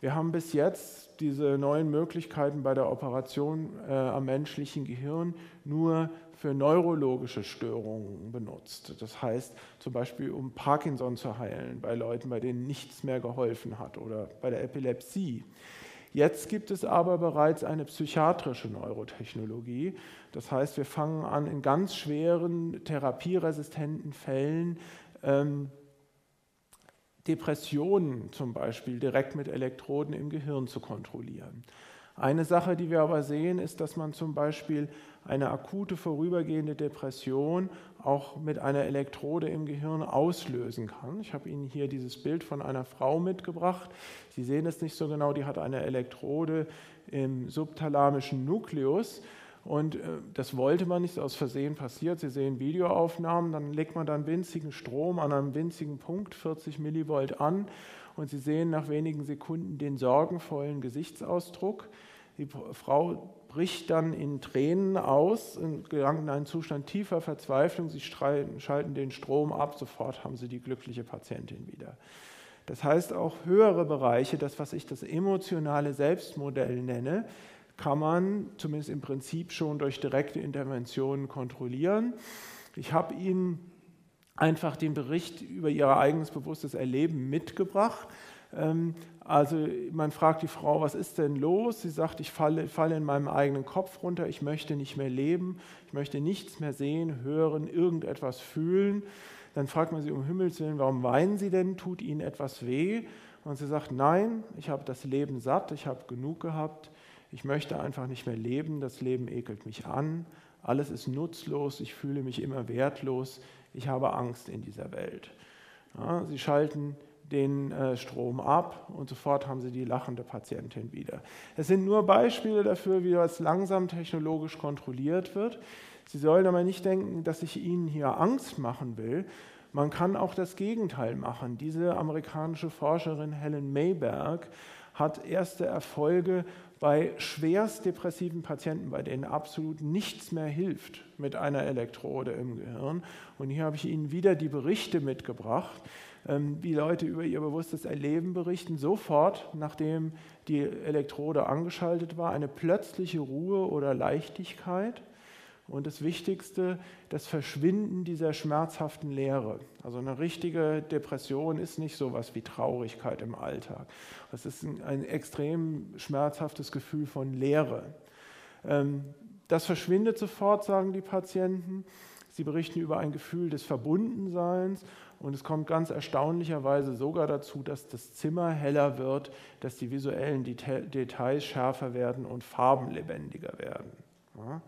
Wir haben bis jetzt diese neuen Möglichkeiten bei der Operation äh, am menschlichen Gehirn nur für neurologische Störungen benutzt. Das heißt zum Beispiel, um Parkinson zu heilen, bei Leuten, bei denen nichts mehr geholfen hat oder bei der Epilepsie. Jetzt gibt es aber bereits eine psychiatrische Neurotechnologie. Das heißt, wir fangen an, in ganz schweren therapieresistenten Fällen ähm, Depressionen zum Beispiel direkt mit Elektroden im Gehirn zu kontrollieren. Eine Sache, die wir aber sehen, ist, dass man zum Beispiel eine akute vorübergehende Depression auch mit einer Elektrode im Gehirn auslösen kann. Ich habe Ihnen hier dieses Bild von einer Frau mitgebracht. Sie sehen es nicht so genau, die hat eine Elektrode im subthalamischen Nukleus. Und äh, das wollte man nicht, aus Versehen passiert. Sie sehen Videoaufnahmen, dann legt man dann winzigen Strom an einem winzigen Punkt, 40 Millivolt an. Und Sie sehen nach wenigen Sekunden den sorgenvollen Gesichtsausdruck. Die Frau bricht dann in Tränen aus und gelangt in einen Zustand tiefer Verzweiflung. Sie schalten den Strom ab, sofort haben sie die glückliche Patientin wieder. Das heißt, auch höhere Bereiche, das, was ich das emotionale Selbstmodell nenne, kann man zumindest im Prinzip schon durch direkte Interventionen kontrollieren. Ich habe Ihnen einfach den Bericht über Ihr eigenes bewusstes Erleben mitgebracht. Ähm, also man fragt die Frau, was ist denn los? Sie sagt, ich falle, falle in meinem eigenen Kopf runter, ich möchte nicht mehr leben, ich möchte nichts mehr sehen, hören, irgendetwas fühlen. Dann fragt man sie um Himmels Willen, warum weinen Sie denn? Tut Ihnen etwas weh? Und sie sagt, nein, ich habe das Leben satt, ich habe genug gehabt, ich möchte einfach nicht mehr leben, das Leben ekelt mich an, alles ist nutzlos, ich fühle mich immer wertlos, ich habe Angst in dieser Welt. Ja, sie schalten den äh, Strom ab und sofort haben sie die lachende Patientin wieder. Es sind nur Beispiele dafür, wie das langsam technologisch kontrolliert wird. Sie sollen aber nicht denken, dass ich Ihnen hier Angst machen will. Man kann auch das Gegenteil machen. Diese amerikanische Forscherin Helen Mayberg hat erste Erfolge bei schwerst depressiven Patienten, bei denen absolut nichts mehr hilft mit einer Elektrode im Gehirn. Und hier habe ich Ihnen wieder die Berichte mitgebracht, ähm, wie Leute über ihr bewusstes Erleben berichten, sofort nachdem die Elektrode angeschaltet war, eine plötzliche Ruhe oder Leichtigkeit. Und das Wichtigste, das Verschwinden dieser schmerzhaften Leere. Also eine richtige Depression ist nicht so etwas wie Traurigkeit im Alltag. Es ist ein, ein, extrem schmerzhaftes Gefühl von Leere. Ähm, das verschwindet sofort, sagen die Patienten. Sie berichten über ein Gefühl des Verbundenseins und es kommt ganz erstaunlicherweise sogar dazu, dass das Zimmer heller wird, dass die visuellen Details schärfer werden und Farben lebendiger werden. Ja.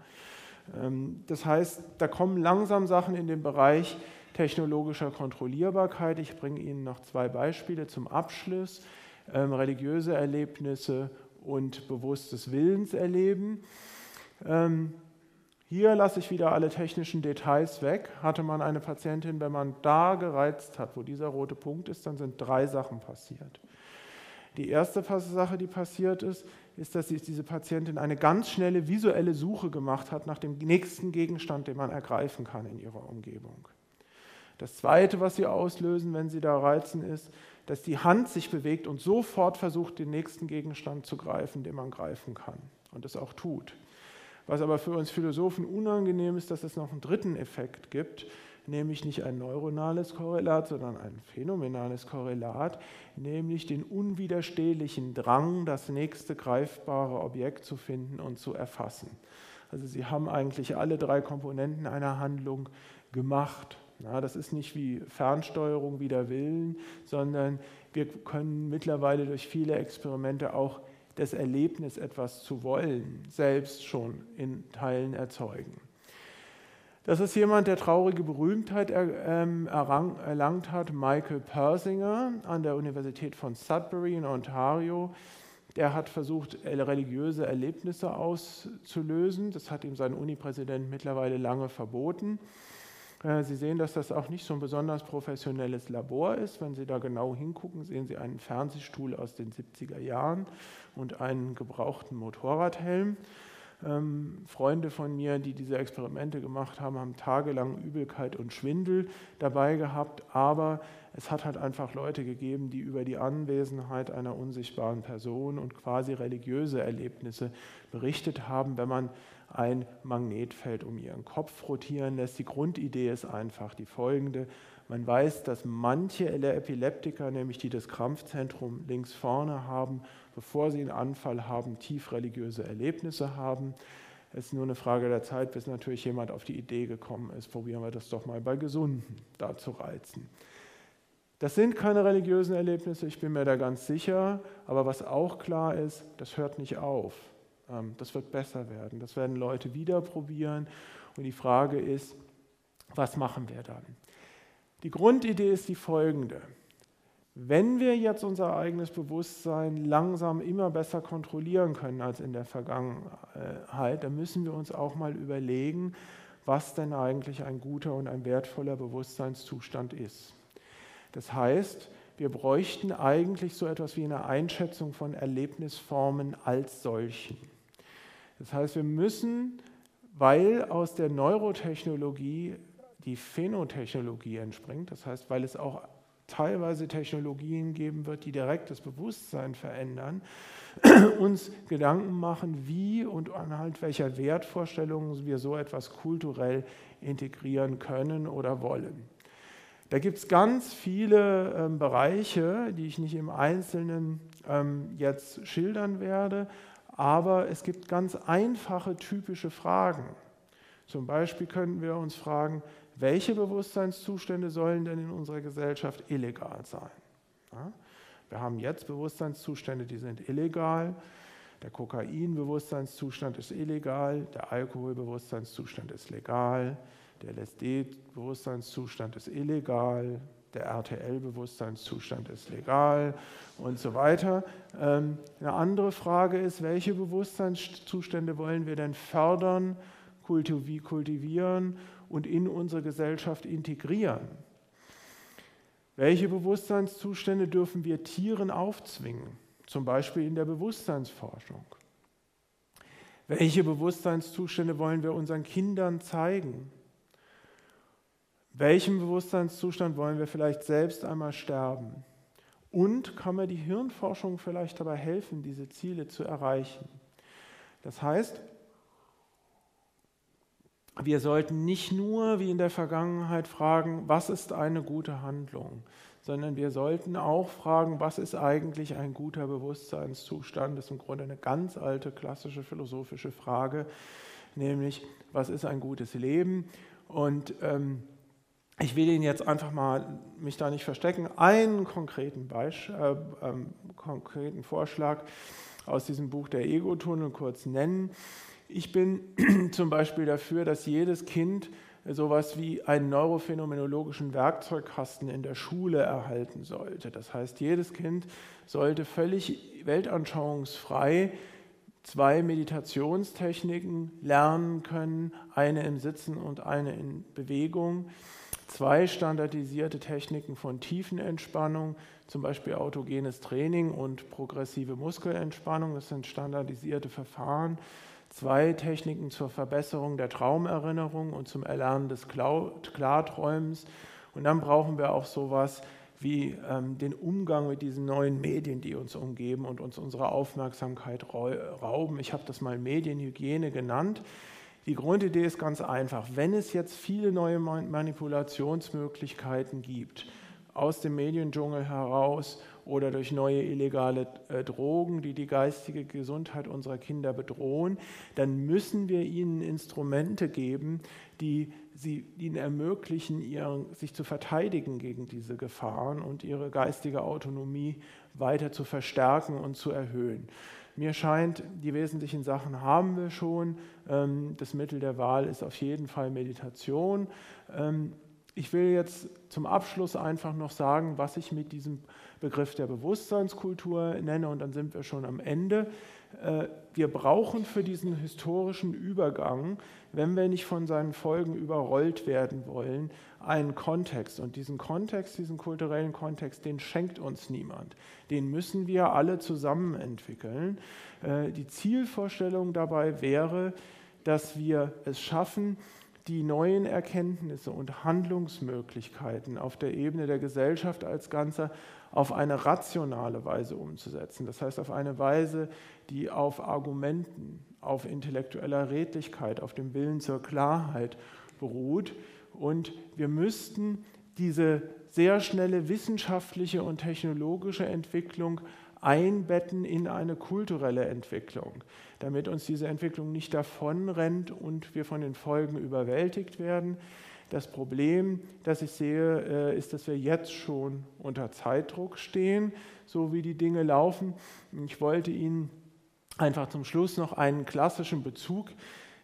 Ähm, das heißt, da kommen langsam Sachen in den Bereich technologischer Kontrollierbarkeit. Ich bringe Ihnen noch zwei Beispiele zum Abschluss. Ähm, religiöse Erlebnisse und bewusstes Willenserleben. Ähm, hier lasse ich wieder alle technischen Details weg. Hatte man eine Patientin, wenn man da gereizt hat, wo dieser rote Punkt ist, dann sind drei Sachen passiert. Die erste Sache, die passiert ist, ist, dass diese Patientin eine ganz schnelle visuelle Suche gemacht hat nach dem nächsten Gegenstand, den man ergreifen kann in ihrer Umgebung. Das Zweite, was sie auslösen, wenn sie da reizen, ist, dass die Hand sich bewegt und sofort versucht, den nächsten Gegenstand zu greifen, den man greifen kann und es auch tut. Was aber für uns Philosophen unangenehm ist, dass es noch einen dritten Effekt gibt, nämlich nicht ein neuronales Korrelat, sondern ein phänomenales Korrelat, nämlich den unwiderstehlichen Drang, das nächste greifbare Objekt zu finden und zu erfassen. Also Sie haben eigentlich alle drei Komponenten einer Handlung gemacht. Ja, das ist nicht wie Fernsteuerung wider Willen, sondern wir können mittlerweile durch viele Experimente auch das Erlebnis, etwas zu wollen, selbst schon in Teilen erzeugen. Das ist jemand, der traurige Berühmtheit ähm, erlangt hat, Michael Persinger an der Universität von Sudbury in Ontario. Der hat versucht, religiöse Erlebnisse auszulösen. Das hat ihm sein Unipräsident mittlerweile lange verboten. Äh, Sie sehen, dass das auch nicht so ein besonders professionelles Labor ist. Wenn Sie da genau hingucken, sehen Sie einen Fernsehstuhl aus den 70er Jahren und einen gebrauchten Motorradhelm. Ähm, Freunde von mir, die diese Experimente gemacht haben, haben tagelang Übelkeit und Schwindel dabei gehabt, aber es hat halt einfach Leute gegeben, die über die Anwesenheit einer unsichtbaren Person und quasi religiöse Erlebnisse berichtet haben, wenn man ein Magnetfeld um ihren Kopf rotieren lässt. Die Grundidee ist einfach die folgende. Man weiß, dass manche Epileptiker, nämlich die das Krampfzentrum links vorne haben, bevor sie einen Anfall haben, tief religiöse Erlebnisse haben. Es ist nur eine Frage der Zeit, bis natürlich jemand auf die Idee gekommen ist, probieren wir das doch mal bei Gesunden da zu reizen. Das sind keine religiösen Erlebnisse, ich bin mir da ganz sicher, aber was auch klar ist, das hört nicht auf. Ähm, das wird besser werden. Das werden Leute wieder probieren. Und die Frage ist, was machen wir dann? Die Grundidee ist die folgende. Wenn wir jetzt unser eigenes Bewusstsein langsam immer besser kontrollieren können als in der Vergangenheit, dann müssen wir uns auch mal überlegen, was denn eigentlich ein guter und ein wertvoller Bewusstseinszustand ist. Das heißt, wir bräuchten eigentlich so etwas wie eine Einschätzung von Erlebnisformen als solchen. Das heißt, wir müssen, weil aus der Neurotechnologie die Phänotechnologie entspringt, das heißt, weil es auch teilweise Technologien geben wird, die direkt das Bewusstsein verändern, uns Gedanken machen, wie und anhand welcher Wertvorstellungen wir so etwas kulturell integrieren können oder wollen. Da gibt es ganz viele ähm, Bereiche, die ich nicht im Einzelnen ähm, jetzt schildern werde, aber es gibt ganz einfache, typische Fragen. Zum Beispiel könnten wir uns fragen, welche Bewusstseinszustände sollen denn in unserer Gesellschaft illegal sein? Ja, wir haben jetzt Bewusstseinszustände, die sind illegal. Der Kokain-Bewusstseinszustand ist illegal, der Alkohol-Bewusstseinszustand ist legal, der LSD-Bewusstseinszustand ist illegal, der RTL-Bewusstseinszustand ist legal und so weiter. Ähm, eine andere Frage ist, welche Bewusstseinszustände wollen wir denn fördern, kultivieren und in unsere Gesellschaft integrieren? Welche Bewusstseinszustände dürfen wir Tieren aufzwingen, zum Beispiel in der Bewusstseinsforschung? Welche Bewusstseinszustände wollen wir unseren Kindern zeigen? Welchem Bewusstseinszustand wollen wir vielleicht selbst einmal sterben? Und kann mir die Hirnforschung vielleicht dabei helfen, diese Ziele zu erreichen? Das heißt, wir sollten nicht nur wie in der Vergangenheit fragen, was ist eine gute Handlung, sondern wir sollten auch fragen, was ist eigentlich ein guter Bewusstseinszustand? Das ist im Grunde eine ganz alte klassische philosophische Frage, nämlich was ist ein gutes Leben? Und ähm, ich will Ihnen jetzt einfach mal mich da nicht verstecken, einen konkreten, Beisch, äh, äh, konkreten Vorschlag aus diesem Buch der Ego-Tunnel kurz nennen. Ich bin zum Beispiel dafür, dass jedes Kind sowas wie einen neurophänomenologischen Werkzeugkasten in der Schule erhalten sollte. Das heißt, jedes Kind sollte völlig weltanschauungsfrei zwei Meditationstechniken lernen können, eine im Sitzen und eine in Bewegung zwei standardisierte Techniken von Tiefenentspannung, zum Beispiel autogenes Training und progressive Muskelentspannung. Das sind standardisierte Verfahren. Zwei Techniken zur Verbesserung der Traumerinnerung und zum Erlernen des Klarträumens. Und dann brauchen wir auch sowas wie ähm, den Umgang mit diesen neuen Medien, die uns umgeben und uns unsere Aufmerksamkeit rauben. Ich habe das mal Medienhygiene genannt. Die Grundidee ist ganz einfach. Wenn es jetzt viele neue Manipulationsmöglichkeiten gibt, aus dem Mediendschungel heraus oder durch neue illegale äh, Drogen, die die geistige Gesundheit unserer Kinder bedrohen, dann müssen wir ihnen Instrumente geben, die sie ihnen ermöglichen, ihren, sich zu verteidigen gegen diese Gefahren und ihre geistige Autonomie weiter zu verstärken und zu erhöhen. Mir scheint, die wesentlichen Sachen haben wir schon. Ähm, das Mittel der Wahl ist auf jeden Fall Meditation. Ähm, ich will jetzt zum Abschluss einfach noch sagen, was ich mit diesem Begriff der Bewusstseinskultur nenne und dann sind wir schon am Ende. Äh, wir brauchen für diesen historischen Übergang, wenn wir nicht von seinen Folgen überrollt werden wollen, einen Kontext. Und diesen Kontext, diesen kulturellen Kontext, den schenkt uns niemand. Den müssen wir alle zusammen entwickeln. Äh, die Zielvorstellung dabei wäre, dass wir es schaffen, die neuen Erkenntnisse und Handlungsmöglichkeiten auf der Ebene der Gesellschaft als Ganzer auf eine rationale Weise umzusetzen. Das heißt auf eine Weise, die auf Argumenten, auf intellektueller Redlichkeit, auf dem Willen zur Klarheit beruht. Und wir müssten diese sehr schnelle wissenschaftliche und technologische Entwicklung einbetten in eine kulturelle Entwicklung, damit uns diese Entwicklung nicht davonrennt und wir von den Folgen überwältigt werden. Das Problem, das ich sehe, äh, ist, dass wir jetzt schon unter Zeitdruck stehen, so wie die Dinge laufen. Ich wollte Ihnen einfach zum Schluss noch einen klassischen Bezug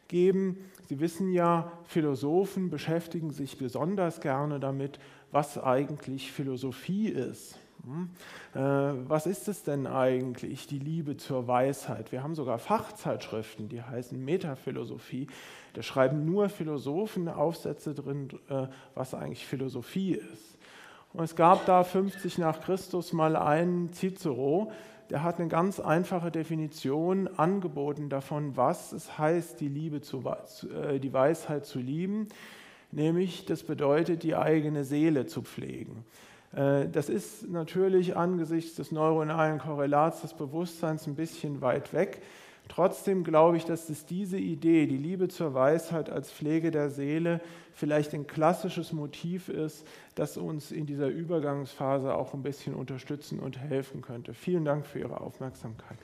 geben. Sie wissen ja, Philosophen beschäftigen sich besonders gerne damit, was eigentlich Philosophie ist. Hm? Äh, was ist es denn eigentlich, die Liebe zur Weisheit? Wir haben sogar Fachzeitschriften, die heißen Metaphilosophie. Da schreiben nur Philosophen Aufsätze drin, äh, was eigentlich Philosophie ist. Und es gab da 50 nach Christus mal einen Cicero, der hat eine ganz einfache Definition angeboten davon, was es heißt, die, Liebe zu, äh, die Weisheit zu lieben. Nämlich, das bedeutet, die eigene Seele zu pflegen. Äh, das ist natürlich angesichts des neuronalen Korrelats des Bewusstseins ein bisschen weit weg. Trotzdem glaube ich, dass es diese Idee, die Liebe zur Weisheit als Pflege der Seele, vielleicht ein klassisches Motiv ist, das uns in dieser Übergangsphase auch ein bisschen unterstützen und helfen könnte. Vielen Dank für Ihre Aufmerksamkeit.